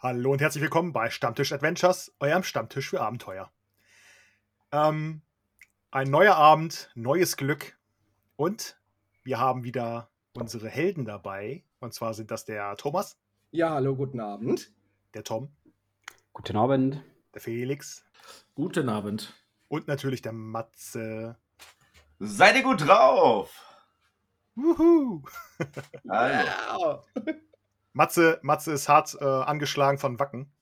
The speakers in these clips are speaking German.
Hallo und herzlich willkommen bei Stammtisch Adventures, eurem Stammtisch für Abenteuer. Ähm, ein neuer Abend, neues Glück und wir haben wieder unsere Helden dabei. Und zwar sind das der Thomas. Ja, hallo, guten Abend. Der Tom. Guten Abend. Der Felix. Guten Abend. Und natürlich der Matze. Seid ihr gut drauf? Wuhu! Hallo. Matze, Matze ist hart äh, angeschlagen von Wacken.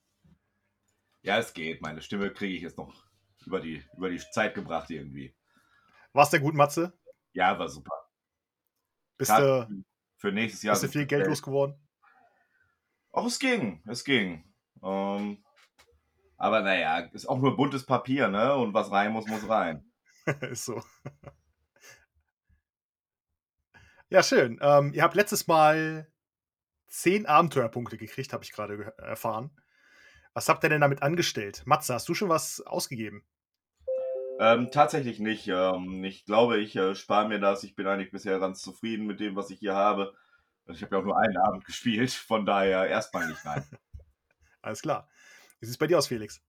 Ja, es geht. Meine Stimme kriege ich jetzt noch über die, über die Zeit gebracht irgendwie. War's denn gut, Matze? Ja, war super. Bist Grad du für nächstes Jahr. bist du viel Geld losgeworden? Auch es ging, es ging. Ähm, aber naja, ist auch nur buntes Papier, ne? Und was rein muss, muss rein. ist so. Ja, schön. Ähm, ihr habt letztes Mal zehn Abenteuerpunkte gekriegt, habe ich gerade erfahren. Was habt ihr denn damit angestellt? Matze, hast du schon was ausgegeben? Ähm, tatsächlich nicht. Ähm, ich glaube, ich äh, spare mir das. Ich bin eigentlich bisher ganz zufrieden mit dem, was ich hier habe. Ich habe ja auch nur einen Abend gespielt, von daher erstmal nicht rein. Alles klar. Wie sieht es bei dir aus, Felix?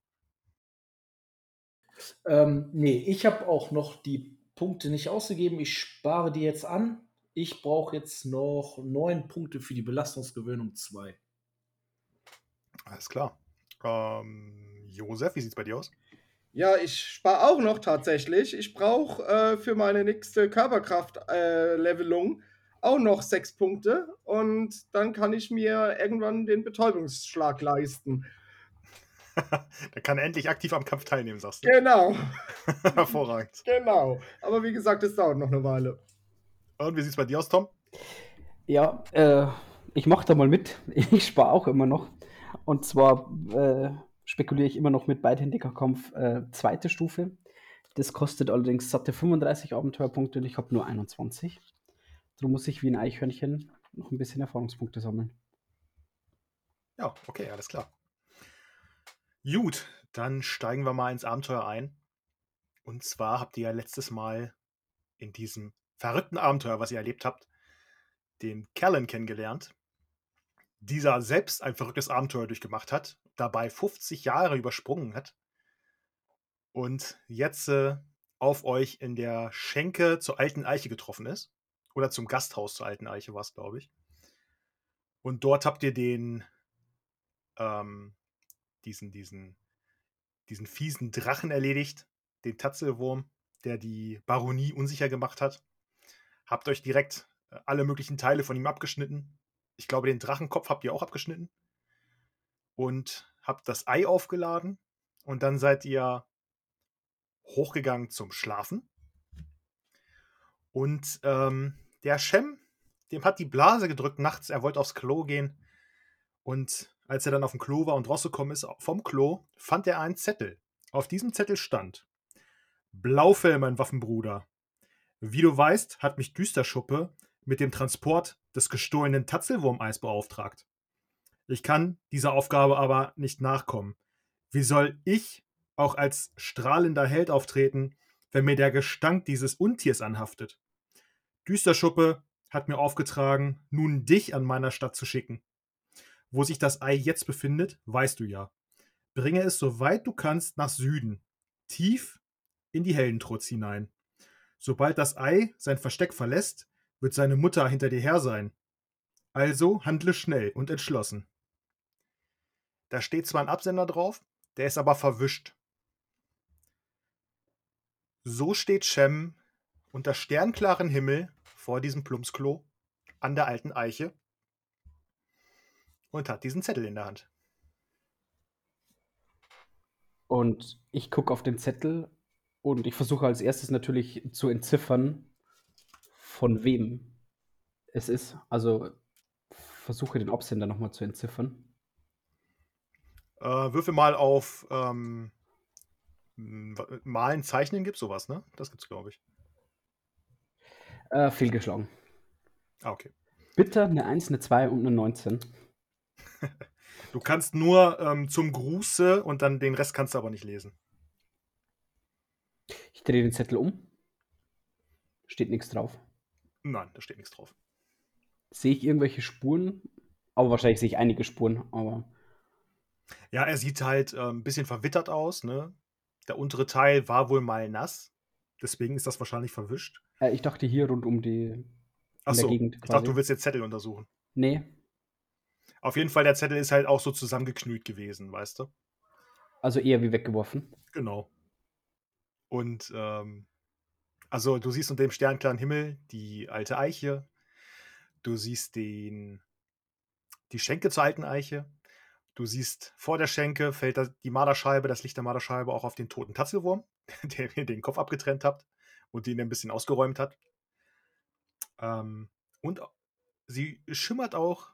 Ähm, nee, ich habe auch noch die Punkte nicht ausgegeben. Ich spare die jetzt an. Ich brauche jetzt noch neun Punkte für die Belastungsgewöhnung 2. Alles klar. Ähm, Josef, wie sieht es bei dir aus? Ja, ich spare auch noch tatsächlich. Ich brauche äh, für meine nächste Körperkraft-Levelung auch noch sechs Punkte und dann kann ich mir irgendwann den Betäubungsschlag leisten. da kann er endlich aktiv am Kampf teilnehmen, sagst du. Genau, Hervorragend. genau. Aber wie gesagt, es dauert noch eine Weile. Und wie sieht es bei dir aus, Tom? Ja, äh, ich mache da mal mit. Ich spare auch immer noch. Und zwar äh, spekuliere ich immer noch mit beidhändiger Kampf äh, zweite Stufe. Das kostet allerdings satte 35 Abenteuerpunkte und ich habe nur 21. Darum muss ich wie ein Eichhörnchen noch ein bisschen Erfahrungspunkte sammeln. Ja, okay, alles klar. Gut, dann steigen wir mal ins Abenteuer ein. Und zwar habt ihr ja letztes Mal in diesem verrückten Abenteuer, was ihr erlebt habt, den Callan kennengelernt. Dieser selbst ein verrücktes Abenteuer durchgemacht hat, dabei 50 Jahre übersprungen hat und jetzt äh, auf euch in der Schenke zur alten Eiche getroffen ist. Oder zum Gasthaus zur alten Eiche war es, glaube ich. Und dort habt ihr den ähm, diesen, diesen, diesen fiesen Drachen erledigt, den Tatzelwurm, der die Baronie unsicher gemacht hat. Habt euch direkt äh, alle möglichen Teile von ihm abgeschnitten. Ich glaube, den Drachenkopf habt ihr auch abgeschnitten. Und habt das Ei aufgeladen. Und dann seid ihr hochgegangen zum Schlafen. Und ähm, der Shem, dem hat die Blase gedrückt nachts. Er wollte aufs Klo gehen. Und als er dann auf dem Klo war und rausgekommen ist vom Klo, fand er einen Zettel. Auf diesem Zettel stand: Blaufell, mein Waffenbruder. Wie du weißt, hat mich Düsterschuppe mit dem Transport des gestohlenen Tatzelwurmeis beauftragt. Ich kann dieser Aufgabe aber nicht nachkommen. Wie soll ich auch als strahlender Held auftreten, wenn mir der Gestank dieses Untiers anhaftet? Düsterschuppe hat mir aufgetragen, nun dich an meiner Stadt zu schicken. Wo sich das Ei jetzt befindet, weißt du ja. Bringe es so weit du kannst nach Süden, tief in die Heldentrutz hinein. Sobald das Ei sein Versteck verlässt, wird seine Mutter hinter dir her sein. Also handle schnell und entschlossen. Da steht zwar ein Absender drauf, der ist aber verwischt. So steht Shem unter sternklaren Himmel vor diesem Plumpsklo an der alten Eiche und hat diesen Zettel in der Hand. Und ich gucke auf den Zettel und ich versuche als erstes natürlich zu entziffern, von wem es ist. Also versuche den Absender nochmal zu entziffern. Äh, würfel mal auf ähm, Malen, Zeichnen gibt sowas, ne? Das gibt's, glaube ich. Äh, fehlgeschlagen. Ah, okay. Bitte eine 1, eine 2 und eine 19. Du kannst nur ähm, zum Gruße und dann den Rest kannst du aber nicht lesen. Ich drehe den Zettel um. Steht nichts drauf. Nein, da steht nichts drauf. Sehe ich irgendwelche Spuren? Aber wahrscheinlich sehe ich einige Spuren, aber Ja, er sieht halt äh, ein bisschen verwittert aus, ne? Der untere Teil war wohl mal nass. Deswegen ist das wahrscheinlich verwischt. Äh, ich dachte hier rund um die in der Achso, Gegend ich quasi. dachte, du willst jetzt Zettel untersuchen. Nee, Auf jeden Fall, der Zettel ist halt auch so zusammengeknüllt gewesen, weißt du? also eher wie weggeworfen. Genau. Und ähm, also du siehst unter dem sternklaren Himmel die alte Eiche. Du siehst den, die Schenke zur alten Eiche. Du siehst vor der Schenke fällt die Marderscheibe, das Licht der Marderscheibe auch auf den toten Tatzelwurm, der mir den Kopf abgetrennt hat und den ein bisschen ausgeräumt hat. Ähm, und sie schimmert auch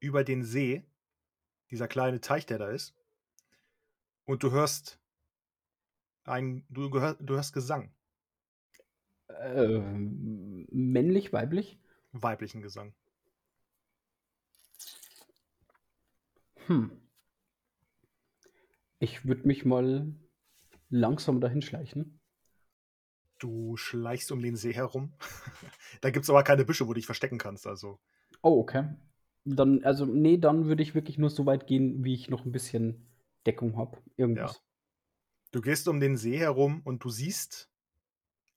über den See, dieser kleine Teich, der da ist. Und du hörst ein, du, gehör, du hörst Gesang, Ähm, männlich, weiblich? weiblichen Gesang. Hm. Ich würde mich mal langsam dahin schleichen. Du schleichst um den See herum. da gibt es aber keine Büsche, wo du dich verstecken kannst. Also, Oh, okay. Dann, also, nee, dann würde ich wirklich nur so weit gehen, wie ich noch ein bisschen Deckung habe. Irgendwas. Du gehst um den See herum und du siehst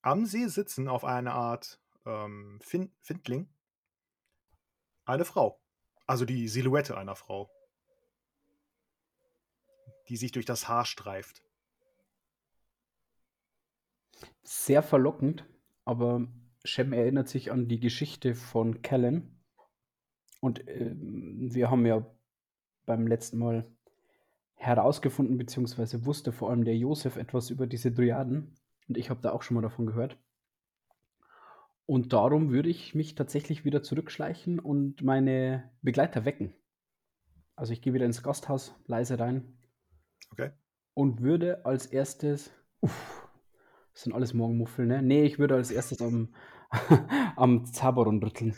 am See sitzen auf eine Art ähm, fin Findling eine Frau. Also die Silhouette einer Frau, die sich durch das Haar streift. Sehr verlockend, aber Shem erinnert sich an die Geschichte von Callan. Und ähm, wir haben ja beim letzten Mal herausgefunden, beziehungsweise wusste vor allem der Josef etwas über diese Dryaden. Und ich habe da auch schon mal davon gehört. Und darum würde ich mich tatsächlich wieder zurückschleichen und meine Begleiter wecken. Also ich gehe wieder ins Gasthaus, leise rein Okay? und würde als erstes. Uff, das sind alles Morgenmuffel, ne? Nee, ich würde als erstes am, am Zaberon rütteln.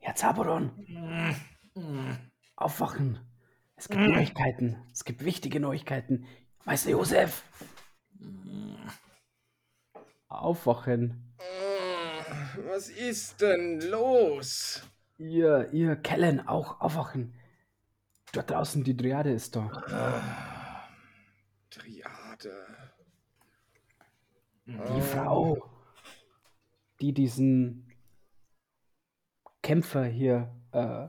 Herr Zaberon, aufwachen. Es gibt Neuigkeiten. Es gibt wichtige Neuigkeiten. Meister Josef, aufwachen. Was ist denn los? Ihr, ihr Kellen, auch aufwachen. Dort draußen, die Dryade ist da. Triade. Die Frau, die diesen Kämpfer hier äh,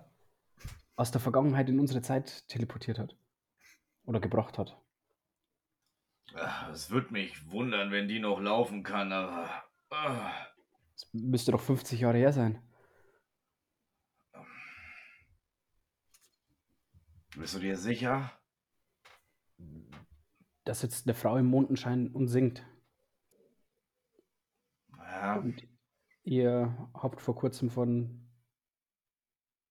aus der Vergangenheit in unsere Zeit teleportiert hat. Oder gebracht hat. Ah, Es würde mich wundern, wenn die noch laufen kann, aber. ah, Das müsste doch 50 Jahre her sein. Bist du dir sicher? Da sitzt eine Frau im Mondenschein und singt. Ja, Und ihr habt vor kurzem von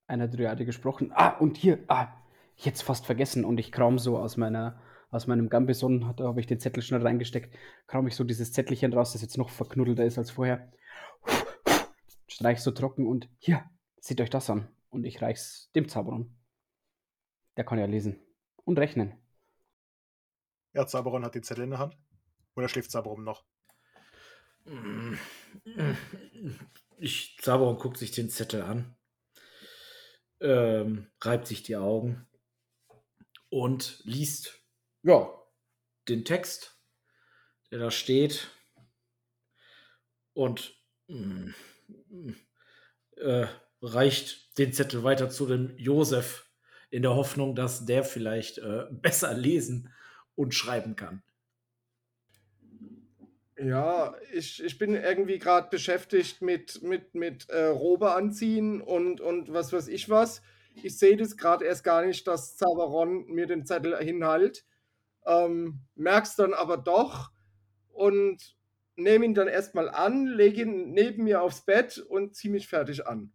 einer Dryade gesprochen. Ah, und hier, ah, jetzt fast vergessen. Und ich kram so aus meiner, aus meinem Gambison, da habe ich den Zettel schnell reingesteckt, kram ich so dieses Zettelchen raus, das jetzt noch verknuddelter ist als vorher. Streich so trocken und hier, seht euch das an. Und ich reich's dem Zauberon. Der kann ja lesen. Und rechnen. Ja, Zaberon hat den Zettel in der Hand. Oder schläft Zaberon noch? Ich, Zaberon guckt sich den Zettel an, ähm, reibt sich die Augen und liest, ja, den Text, der da steht und mm, mm, äh, reicht den Zettel weiter zu dem Josef in der Hoffnung, dass der vielleicht äh, besser lesen und schreiben kann. Ja, ich, ich bin irgendwie gerade beschäftigt mit, mit, mit äh, Robe anziehen und, und was weiß ich was. Ich sehe das gerade erst gar nicht, dass Zauberon mir den Zettel hinhält. Ähm, merk's dann aber doch und nehme ihn dann erstmal an, lege ihn neben mir aufs Bett und ziehe mich fertig an.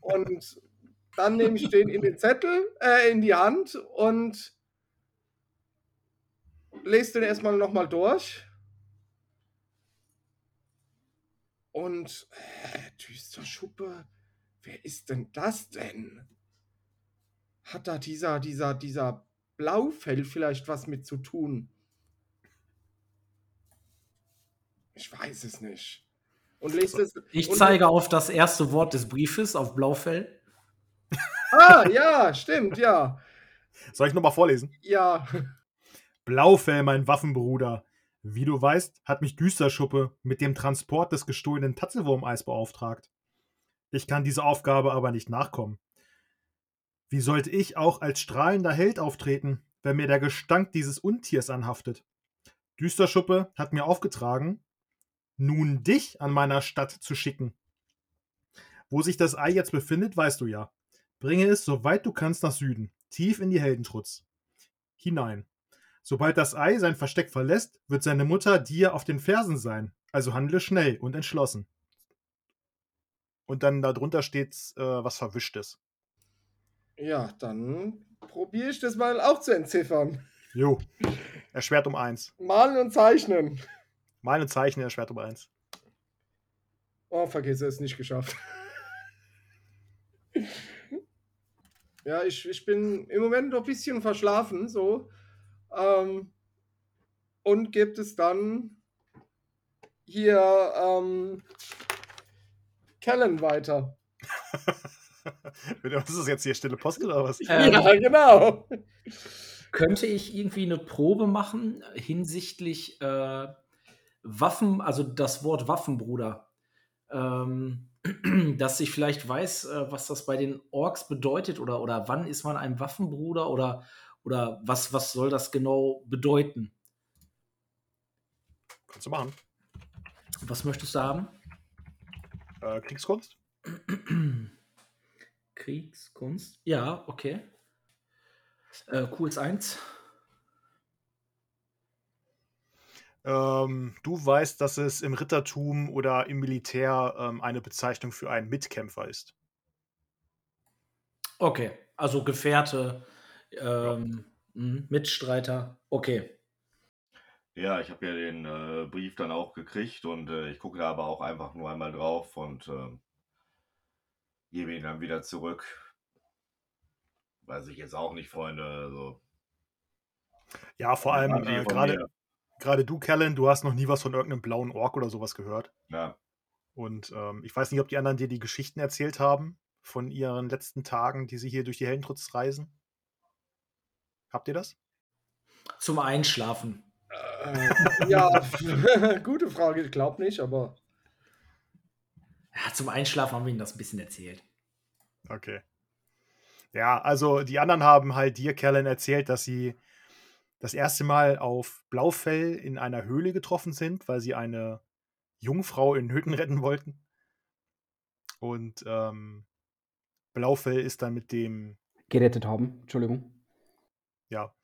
Und dann nehme ich den in den Zettel, äh, in die Hand und lese den erstmal nochmal durch. Und äh, düster Schuppe, wer ist denn das denn? Hat da dieser, dieser, dieser Blaufell vielleicht was mit zu tun? Ich weiß es nicht. Und lest es. Ich und- zeige auf das erste Wort des Briefes, auf Blaufell. Ah, ja, stimmt, ja. Soll ich nochmal vorlesen? Ja. Blaufell, mein Waffenbruder. Wie du weißt, hat mich Düsterschuppe mit dem Transport des gestohlenen Tatzelwurmeis beauftragt. Ich kann dieser Aufgabe aber nicht nachkommen. Wie sollte ich auch als strahlender Held auftreten, wenn mir der Gestank dieses Untiers anhaftet? Düsterschuppe hat mir aufgetragen, nun dich an meiner Stadt zu schicken. Wo sich das Ei jetzt befindet, weißt du ja. Bringe es, soweit du kannst, nach Süden, tief in die Heldentrutz. Hinein. Sobald das Ei sein Versteck verlässt, wird seine Mutter dir auf den Fersen sein. Also handle schnell und entschlossen. Und dann darunter steht äh, was Verwischtes. Ja, dann probiere ich das mal auch zu entziffern. Jo. Erschwert um eins. Malen und zeichnen. Malen und zeichnen erschwert um eins. Oh, vergiss es, nicht geschafft. ja, ich, ich bin im Moment noch ein bisschen verschlafen, so. Ähm, und gibt es dann hier ähm, Kellen weiter. was ist das jetzt hier? Stille Post oder was? Ähm, ja, genau. Könnte ich irgendwie eine Probe machen hinsichtlich äh, Waffen, also das Wort Waffenbruder? Ähm, dass ich vielleicht weiß, äh, was das bei den Orks bedeutet oder, oder wann ist man ein Waffenbruder oder, oder was, was soll das genau bedeuten? Kannst du machen. Was möchtest du haben? Äh, Kriegskunst? Kriegskunst? Ja, okay. Äh, Qs 1. Ähm, du weißt, dass es im Rittertum oder im Militär ähm, eine Bezeichnung für einen Mitkämpfer ist. Okay, also Gefährte, ähm, mh, Mitstreiter. Okay. Ja, ich habe ja den äh, Brief dann auch gekriegt und äh, ich gucke da aber auch einfach nur einmal drauf und äh, gebe ihn dann wieder zurück. Weiß ich jetzt auch nicht, Freunde. Also, Ja, vor allem äh, gerade gerade du, Callan, du hast noch nie was von irgendeinem blauen Ork oder sowas gehört. ja, Und ähm, ich weiß nicht, ob die anderen dir die Geschichten erzählt haben von ihren letzten Tagen, die sie hier durch die Heldentrutz reisen. Habt ihr das? Zum Einschlafen. Äh, ja, gute Frage. Ich glaube nicht, aber Ja, zum Einschlafen haben wir ihnen das ein bisschen erzählt. Okay. Ja, also die anderen haben halt dir, Callan, erzählt, dass sie das erste Mal auf Blaufell in einer Höhle getroffen sind, weil sie eine Jungfrau in Hütten retten wollten. Und ähm, Blaufell ist dann mit dem, Gerettet haben, Entschuldigung. Ja,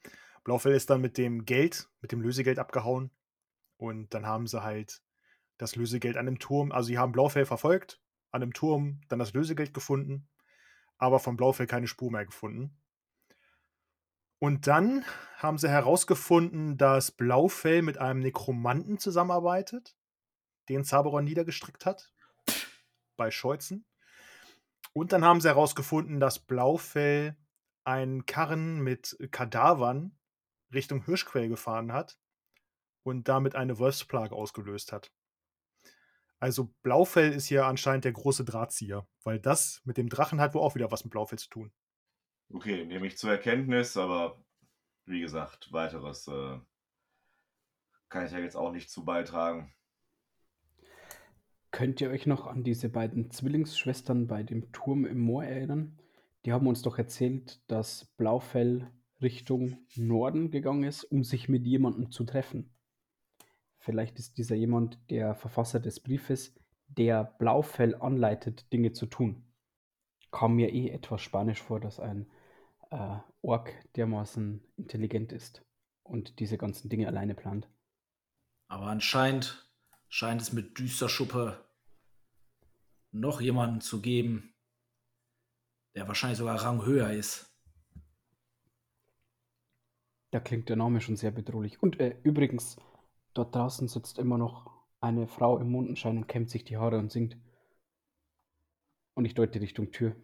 Blaufell ist dann mit dem Geld, mit dem Lösegeld abgehauen. Und dann haben sie halt das Lösegeld an dem Turm, also sie haben Blaufell verfolgt, an dem Turm dann das Lösegeld gefunden, aber von Blaufell keine Spur mehr gefunden. Und dann haben sie herausgefunden, dass Blaufell mit einem Nekromanten zusammenarbeitet, den Zaberon niedergestrickt hat, bei Scheuzen. Und dann haben sie herausgefunden, dass Blaufell einen Karren mit Kadavern Richtung Hirschquell gefahren hat und damit eine Wolfsplage ausgelöst hat. Also Blaufell ist hier anscheinend der große Drahtzieher, weil das mit dem Drachen hat wohl auch wieder was mit Blaufell zu tun. okay, nehme ich zur Erkenntnis, aber wie gesagt, weiteres äh, kann ich ja jetzt auch nicht zu beitragen. Könnt ihr euch noch an diese beiden Zwillingsschwestern bei dem Turm im Moor erinnern? Die haben uns doch erzählt, dass Blaufell Richtung Norden gegangen ist, um sich mit jemandem zu treffen. Vielleicht ist dieser jemand der Verfasser des Briefes, der Blaufell anleitet, Dinge zu tun. Kam mir eh etwas spanisch vor, dass ein äh, Ork dermaßen intelligent ist und diese ganzen Dinge alleine plant. Aber anscheinend scheint es mit Düsterschuppe noch jemanden zu geben, der wahrscheinlich sogar Rang höher ist. Da klingt der Name schon sehr bedrohlich. Und äh, übrigens, dort draußen sitzt immer noch eine Frau im Mondenschein und kämmt sich die Haare und singt. Und ich deute Richtung Tür.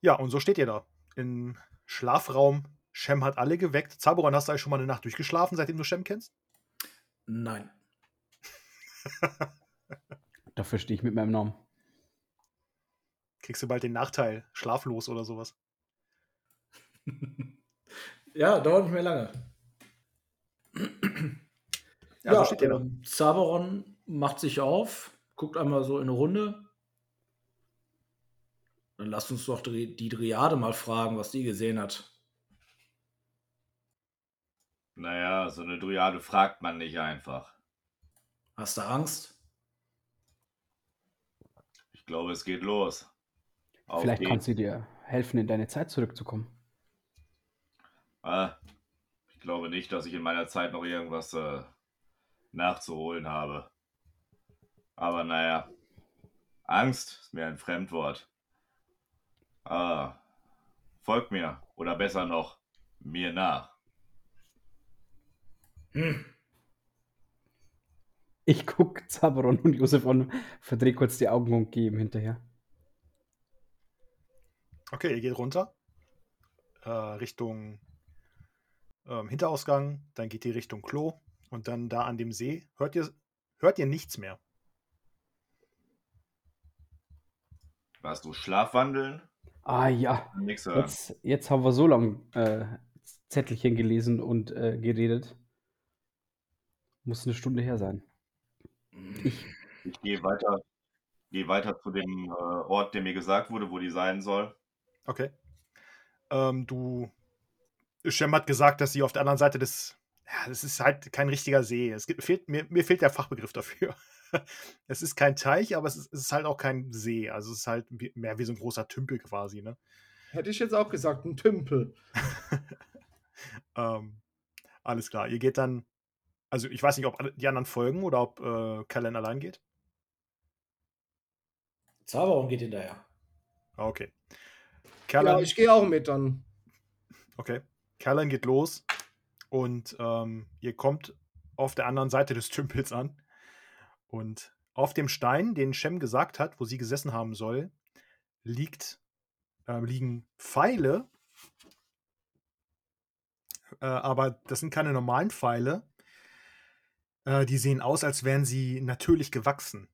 Ja, und so steht ihr da. Im Schlafraum. Shem hat alle geweckt. Zaboran, hast du eigentlich schon mal eine Nacht durchgeschlafen, seitdem du Shem kennst? Nein. Dafür stehe ich mit meinem Namen. Kriegst du bald den Nachteil, schlaflos oder sowas. ja, dauert nicht mehr lange. Ja, so steht ähm, Zaberon macht sich auf, guckt einmal so in eine Runde. Dann lasst uns doch die, die Dryade mal fragen, was die gesehen hat. Naja, so eine Dryade fragt man nicht einfach. Hast du Angst? Ich glaube, es geht los. Vielleicht geht's. kann sie dir helfen, in deine Zeit zurückzukommen. Ah, ich glaube nicht, dass ich in meiner Zeit noch irgendwas äh, nachzuholen habe. Aber naja, Angst ist mir ein Fremdwort. Ah, folgt mir, oder besser noch, mir nach. Hm. Ich gucke Zaberon und Josef an, verdrehe kurz die Augen und gehe ihm hinterher. Okay, ihr geht runter. Äh, Richtung ähm, Hinterausgang, dann geht ihr Richtung Klo und dann da an dem See hört ihr, hört ihr nichts mehr. Warst du Schlafwandeln? Ah ja, jetzt, jetzt haben wir so lange äh, Zettelchen gelesen und äh, geredet. Muss eine Stunde her sein. Ich, Ich gehe weiter, gehe weiter zu dem äh, Ort, der mir gesagt wurde, wo die sein soll. Okay. Ähm, du. Shem hat gesagt, dass sie auf der anderen Seite des. Ja, das ist halt kein richtiger See. Es gibt, fehlt, mir, mir fehlt der Fachbegriff dafür. es ist kein Teich, aber es ist, es ist halt auch kein See. Also es ist halt mehr wie so ein großer Tümpel quasi, ne? Hätte ich jetzt auch gesagt, ein Tümpel. ähm, alles klar. Ihr geht dann. Also ich weiß nicht, ob die anderen folgen oder ob äh, Callan allein geht. Zaberon geht hinterher. Ah, Okay. Ja, ich gehe auch mit dann. okay. Callan geht los und ähm, ihr kommt auf der anderen Seite des Tümpels an. Und auf dem Stein, den Shem gesagt hat, wo sie gesessen haben soll, liegt, ähm, liegen Pfeile. Äh, aber das sind keine normalen Pfeile. Äh, die sehen aus, als wären sie natürlich gewachsen.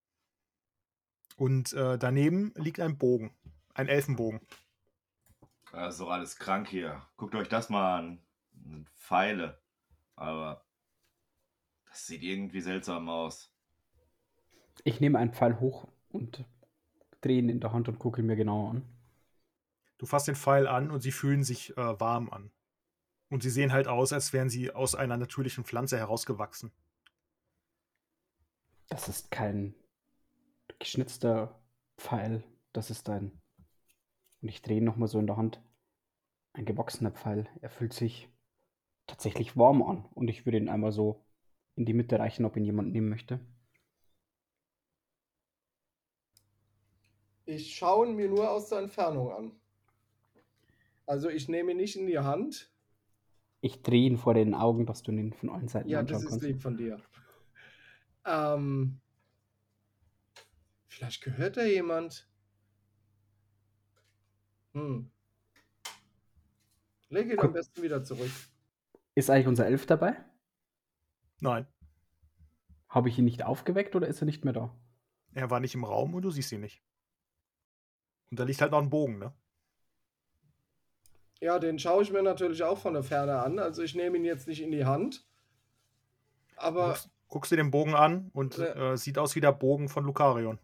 Und äh, daneben liegt ein Bogen. Ein Elfenbogen. Das ist doch alles krank hier. Guckt euch das mal an. Pfeile. Aber das sieht irgendwie seltsam aus. ich nehme einen Pfeil hoch und drehe ihn in der Hand und gucke ihn mir genauer an. Du fasst den Pfeil an und sie fühlen sich äh, warm an. Und sie sehen halt aus, als wären sie aus einer natürlichen Pflanze herausgewachsen. Das ist kein geschnitzter Pfeil. Das ist ein. Und ich drehe ihn nochmal so in der Hand. Ein gewachsener Pfeil. Er fühlt sich tatsächlich warm an. Und ich würde ihn einmal so in die Mitte reichen, ob ihn jemand nehmen möchte. Ich schaue ihn mir nur aus der Entfernung an. Also ich nehme ihn nicht in die Hand. Ich drehe ihn vor den Augen, dass du ihn von allen Seiten Ja, anschauen das ist kannst. lieb von dir. Ähm, vielleicht gehört da jemand. Hm. Leg ihn am besten wieder zurück. Ist eigentlich unser Elf dabei? Nein, Habe ich ihn nicht aufgeweckt oder ist er nicht mehr da? er war nicht im Raum und du siehst ihn nicht. Und da liegt halt noch ein Bogen, ne? Ja, den schaue ich mir natürlich auch von der Ferne an. Also ich nehme ihn jetzt nicht in die Hand. Du Aber guckst, guckst dir den Bogen an und äh, sieht aus wie der Bogen von Lucarion.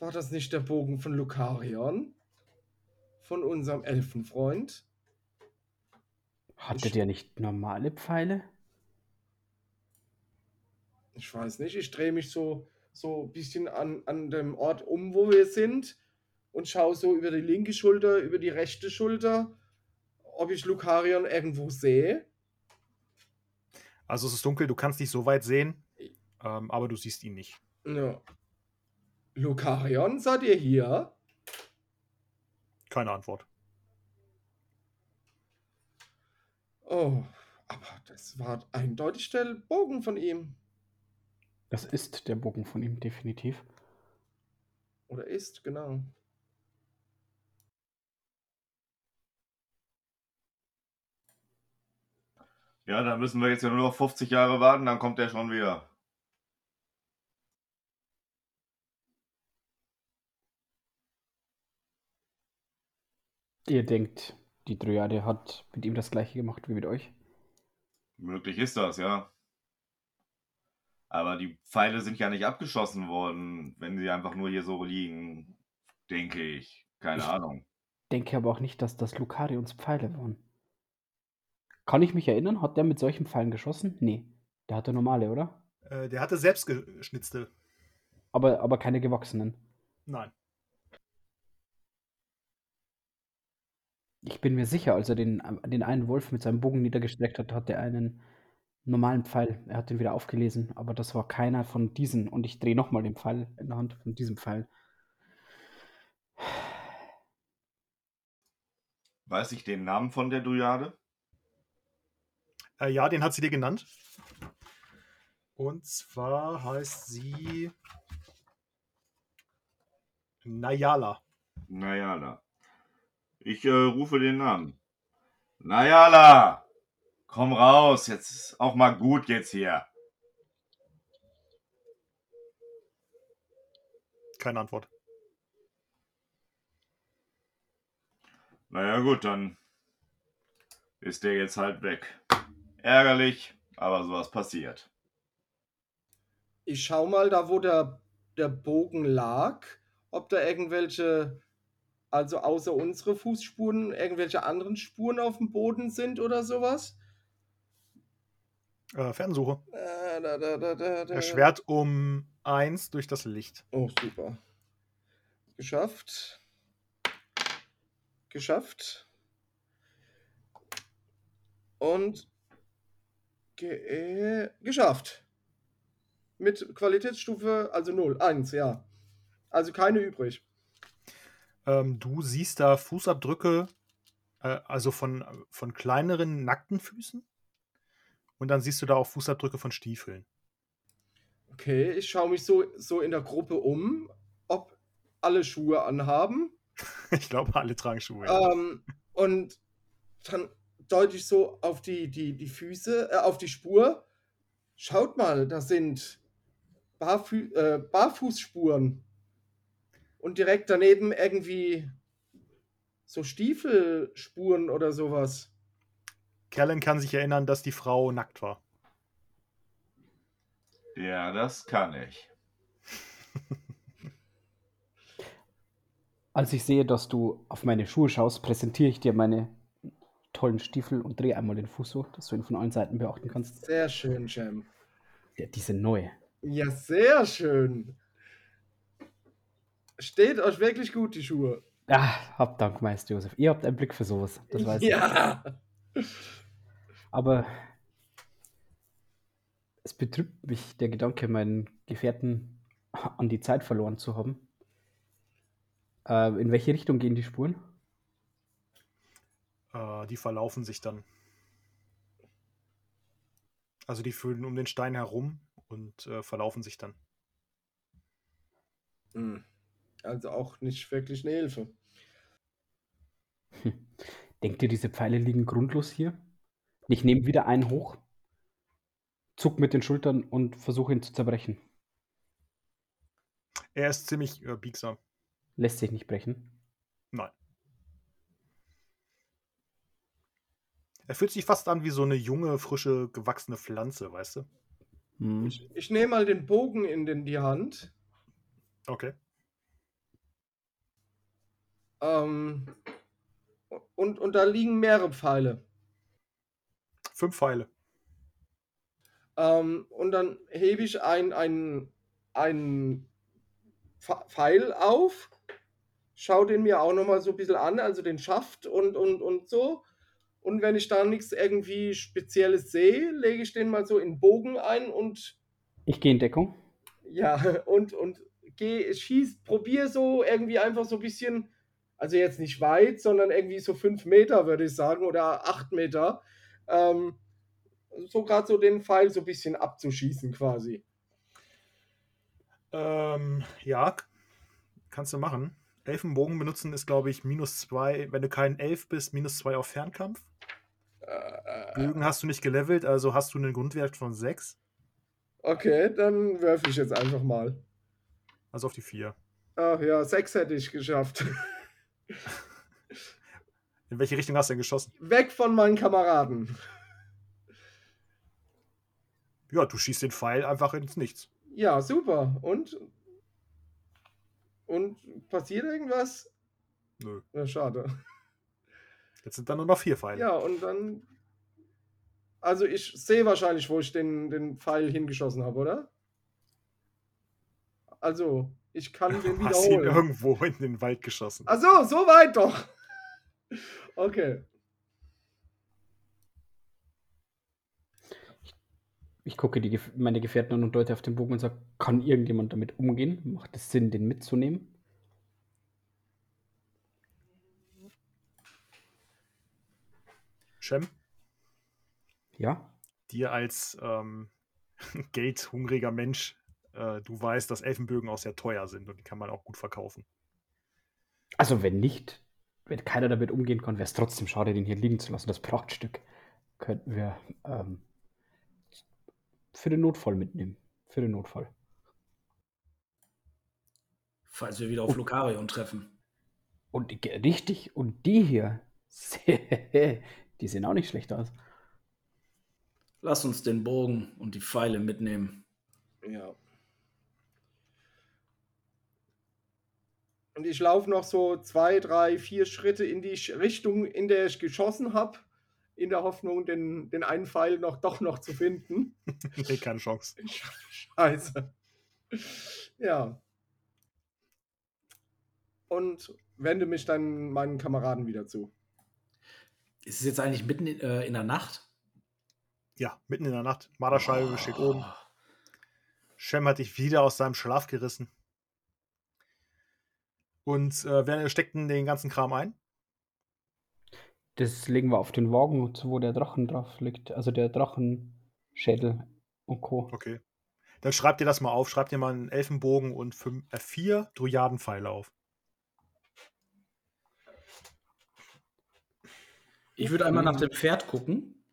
War das nicht der Bogen von Lucarion? Von unserem Elfenfreund? Hatte Ich- der nicht normale Pfeile? Ich weiß nicht, ich drehe mich so, so ein bisschen an, an dem Ort um, wo wir sind und schaue so über die linke Schulter, über die rechte Schulter, ob ich Lucarion irgendwo sehe. Also es ist dunkel, du kannst nicht so weit sehen, ähm, aber du siehst ihn nicht. Ja. Lucarion, seid ihr hier? Keine Antwort. Oh, aber das war eindeutig der Bogen von ihm. Das ist der Bogen von ihm, definitiv. Oder ist, genau. Ja, dann müssen wir jetzt ja nur noch 50 Jahre warten, dann kommt er schon wieder. Ihr denkt, die Dryade hat mit ihm das gleiche gemacht wie mit euch? Möglich ist das, ja. Aber die Pfeile sind ja nicht abgeschossen worden, wenn sie einfach nur hier so liegen, denke ich. Keine Ich- Ahnung. Denke aber auch nicht, dass das Lucarions Pfeile waren. Kann ich mich erinnern? Hat der mit solchen Pfeilen geschossen? Nee. Der hatte normale, oder? Äh, der hatte selbst geschnitzte. Aber, aber keine gewachsenen. Nein. Ich bin mir sicher, als er den, den einen Wolf mit seinem Bogen niedergestreckt hat, hat er einen normalen Pfeil. Er hat den wieder aufgelesen, aber das war keiner von diesen. Und ich drehe nochmal den Pfeil in der Hand von diesem Pfeil. Weiß ich den Namen von der Dryade? Äh, ja, den hat sie dir genannt. Und zwar heißt sie Nayala. Nayala. Ich äh, rufe den Namen. Nayala! Komm raus, jetzt ist auch mal gut jetzt hier. Keine Antwort. Naja gut, dann ist der jetzt halt weg. Ärgerlich, aber sowas passiert. Ich schau mal da, wo der, der Bogen lag, ob da irgendwelche, also außer unsere Fußspuren, irgendwelche anderen Spuren auf dem Boden sind oder sowas. Äh, Fernsuche. Äh, da, da, da, da. Erschwert um eins durch das Licht. Oh, super. Geschafft. Geschafft. Und ge äh, geschafft. Mit Qualitätsstufe, also 0, 1, ja. Also keine übrig. Ähm, du siehst da Fußabdrücke, äh, also von, von kleineren nackten Füßen. Und dann siehst du da auch Fußabdrücke von Stiefeln. Okay, ich schaue mich so, so in der Gruppe um, ob alle Schuhe anhaben. Ich glaube, alle tragen Schuhe. ja. Ähm, und dann deute ich so auf die, die, die Füße, äh, auf die Spur. Schaut mal, da sind Barfü äh, Barfußspuren. Und direkt daneben irgendwie so Stiefelspuren oder sowas. Callan kann sich erinnern, dass die Frau nackt war. Ja, das kann ich. Als ich sehe, dass du auf meine Schuhe schaust, präsentiere ich dir meine tollen Stiefel und drehe einmal den Fuß so, dass du ihn von allen Seiten beachten kannst. Sehr schön, Jam. Ja, die sind neu. Ja, sehr schön. Steht euch wirklich gut, die Schuhe. Ah, hab Dank, Meister Josef. Ihr habt einen Blick für sowas. Das weiß ich. ja. Aber es betrübt mich der Gedanke, meinen Gefährten an die Zeit verloren zu haben. Äh, in welche Richtung gehen die Spuren? Äh, die verlaufen sich dann. Also die fühlen um den Stein herum und äh, verlaufen sich dann. Hm. Also auch nicht wirklich eine Hilfe. Hm. Denkt ihr, diese Pfeile liegen grundlos hier? Ich nehme wieder einen hoch, zuck mit den Schultern und versuche ihn zu zerbrechen. Er ist ziemlich äh, biegsam. Lässt sich nicht brechen. Nein. Er fühlt sich fast an wie so eine junge, frische, gewachsene Pflanze, weißt du? Hm. Ich, ich nehme mal den Bogen in den, die Hand. Okay. Ähm, und, und da liegen mehrere Pfeile. Fünf Pfeile. Ähm, und dann hebe ich ein, ein, ein Pf- Pfeil auf, schaue den mir auch nochmal so ein bisschen an, also den Schaft und, und, und so. Und wenn ich da nichts irgendwie Spezielles sehe, lege ich den mal so in Bogen ein und Ich gehe in Deckung. ja, und, und geh, schieß, probier so irgendwie einfach so ein bisschen, also jetzt nicht weit, sondern irgendwie so fünf Meter, würde ich sagen, oder acht Meter. Ähm, so gerade so den Pfeil so ein bisschen abzuschießen quasi. Ähm, ja, kannst du machen. Elfenbogen benutzen ist, glaube ich, minus zwei, wenn du kein Elf bist, minus zwei auf Fernkampf. Äh, Bögen hast du nicht gelevelt, also hast du einen Grundwert von sechs, okay, dann werfe ich jetzt einfach mal. also auf die vier. Ach ja, sechs hätte ich geschafft. In welche Richtung hast du denn geschossen? Weg von meinen Kameraden. Ja, du schießt den Pfeil einfach ins Nichts. Ja, super. Und? Und passiert irgendwas? Nö. Ja, schade. Jetzt sind da nur noch vier Pfeile. Ja, und dann. Also ich sehe wahrscheinlich, wo ich den, den Pfeil hingeschossen habe, oder? Also, ich kann den Du hast ihn wiederholen. irgendwo in den Wald geschossen. Ach so, so weit doch. Okay. Ich gucke die, meine Gefährten an und deute auf den Bogen und sage, kann irgendjemand damit umgehen? Macht es Sinn, den mitzunehmen? Shem, Ja? dir als ähm, geldhungriger Mensch, äh, du weißt, dass Elfenbögen auch sehr teuer sind und die kann man auch gut verkaufen. Also wenn nicht, wenn keiner damit umgehen kann, wäre es trotzdem schade, den hier liegen zu lassen. Das Prachtstück könnten wir ähm, für den Notfall mitnehmen. Für den Notfall. Falls wir wieder auf Lokarion treffen. Und die- richtig, und die hier, die sehen auch nicht schlecht aus. Lass uns den Bogen und die Pfeile mitnehmen. Ja. Und ich laufe noch so zwei, drei, vier Schritte in die Richtung, in der ich geschossen habe, in der Hoffnung, den, den einen Pfeil noch doch noch zu finden. nee, keine Chance. Scheiße. Ja. Und wende mich dann meinen Kameraden wieder zu. Ist es jetzt eigentlich mitten in, äh, in der Nacht? Ja, mitten in der Nacht. Marderscheibe steht oben. Oh. Shem hat dich wieder aus seinem Schlaf gerissen. Und äh, wer steckt denn den ganzen Kram ein? Das legen wir auf den Wagen, wo der Drachen drauf liegt. Also der Drachenschädel und Co. Okay. Dann schreibt ihr das mal auf. Schreibt ihr mal einen Elfenbogen und fünf, äh, vier Druidadenpfeile auf. Ich würde einmal nach dem Pferd gucken.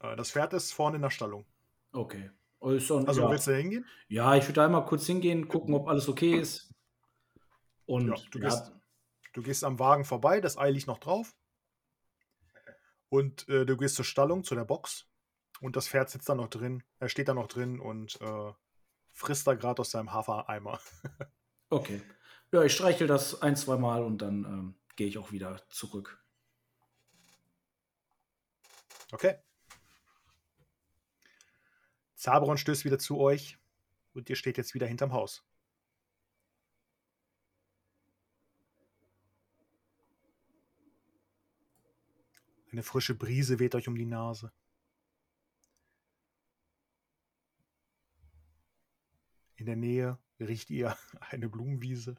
Äh, das Pferd ist vorne in der Stallung. Okay. Doch- Also ja. willst du da hingehen? ja, ich würde einmal kurz hingehen, gucken, ob alles okay ist. Und Ja, du ja, gehst- Du gehst am Wagen vorbei, das Ei liegt noch drauf. Und äh, du gehst zur Stallung, zu der Box. Und das Pferd sitzt da noch drin. Er steht da noch drin und äh, frisst da gerade aus seinem Hafereimer. okay. Ja, ich streichel das ein, zwei Mal und dann ähm, gehe ich auch wieder zurück. Okay. Zaberon stößt wieder zu euch und ihr steht jetzt wieder hinterm Haus. Eine frische Brise weht euch um die Nase. In der Nähe riecht ihr eine Blumenwiese.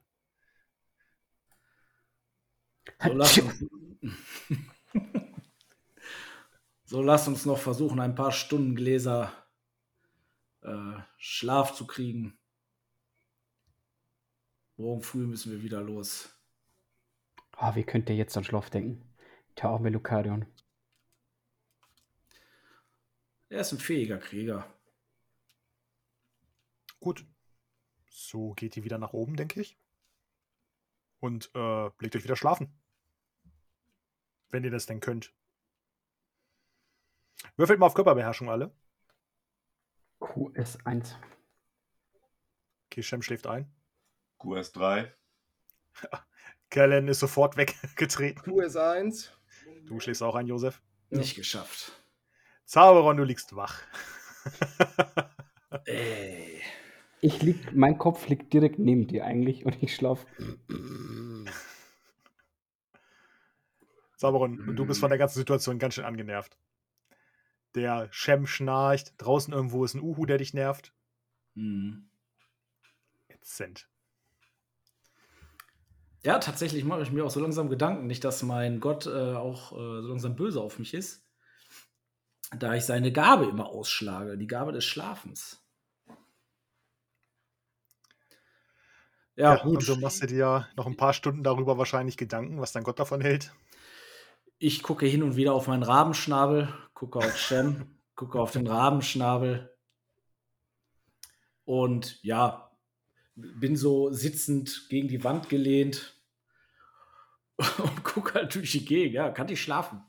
So lass uns, so lass uns noch versuchen, ein paar Stunden Gläser äh, Schlaf zu kriegen. Morgen früh müssen wir wieder los. Ah, wie könnt ihr jetzt an Schlaf denken? Der arme Lucarion. Er ist ein fähiger Krieger. Gut. So geht ihr wieder nach oben, denke ich. Und äh, legt euch wieder schlafen. Wenn ihr das denn könnt. Würfelt mal auf Körperbeherrschung alle. QS1. Okay, Shem schläft ein. QS3. Kellen ist sofort weggetreten. QS1. Du schläfst auch ein, Josef. Ja. Nicht geschafft. Zauberon, du liegst wach. Ey. Ich lieg, mein Kopf liegt direkt neben dir eigentlich und ich schlaf. Zauberon, und du bist von der ganzen Situation ganz schön angenervt. Der Shem schnarcht. Draußen irgendwo ist ein Uhu, der dich nervt. Hm. Ätzend. Ja, tatsächlich mache ich mir auch so langsam Gedanken, nicht, dass mein Gott äh, auch äh, so langsam böse auf mich ist, da ich seine Gabe immer ausschlage, die Gabe des Schlafens. Ja, Ja, gut. und so machst du dir noch ein paar Stunden darüber wahrscheinlich Gedanken, was dein Gott davon hält. Ich gucke hin und wieder auf meinen Rabenschnabel, gucke auf Shem, gucke auf den Rabenschnabel und ja, bin so sitzend gegen die Wand gelehnt und gucke halt durch die Gegend. Ja, kann ich schlafen.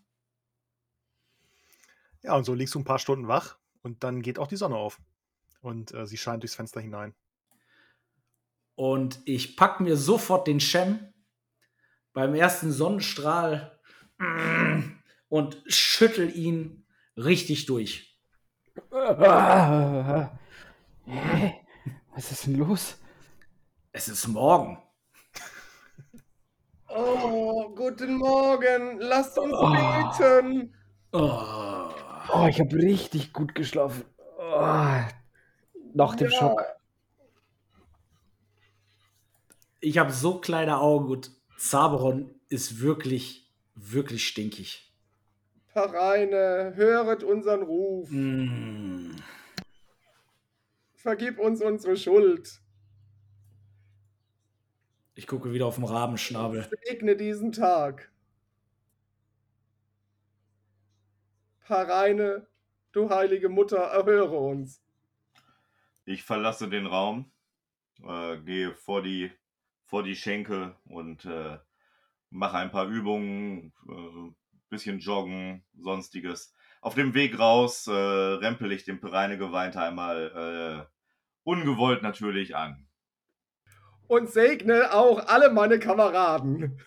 Ja, und so liegst du ein paar Stunden wach und dann geht auch die Sonne auf. Und äh, sie scheint durchs Fenster hinein. Und ich pack mir sofort den Schem beim ersten Sonnenstrahl und schüttel ihn richtig durch. Was ist denn los? Es ist morgen. Oh, guten Morgen. Lasst uns Oh. beten. Oh. Oh, ich habe richtig gut geschlafen. Oh, nach dem Ja. Schock. Ich habe so kleine Augen und Zaberon ist wirklich, wirklich stinkig. Pareine, höret unseren Ruf. Mm. Vergib uns unsere Schuld. Ich gucke wieder auf den Rabenschnabel. Segne diesen Tag. Pareine, du heilige Mutter, erhöre uns. Ich verlasse den Raum, äh, gehe vor die, vor die Schenke und äh, mache ein paar Übungen, äh, bisschen joggen, sonstiges. Auf dem Weg raus äh, rempel ich den Pereinegeweinte einmal äh, ungewollt natürlich an. Und segne auch alle meine Kameraden.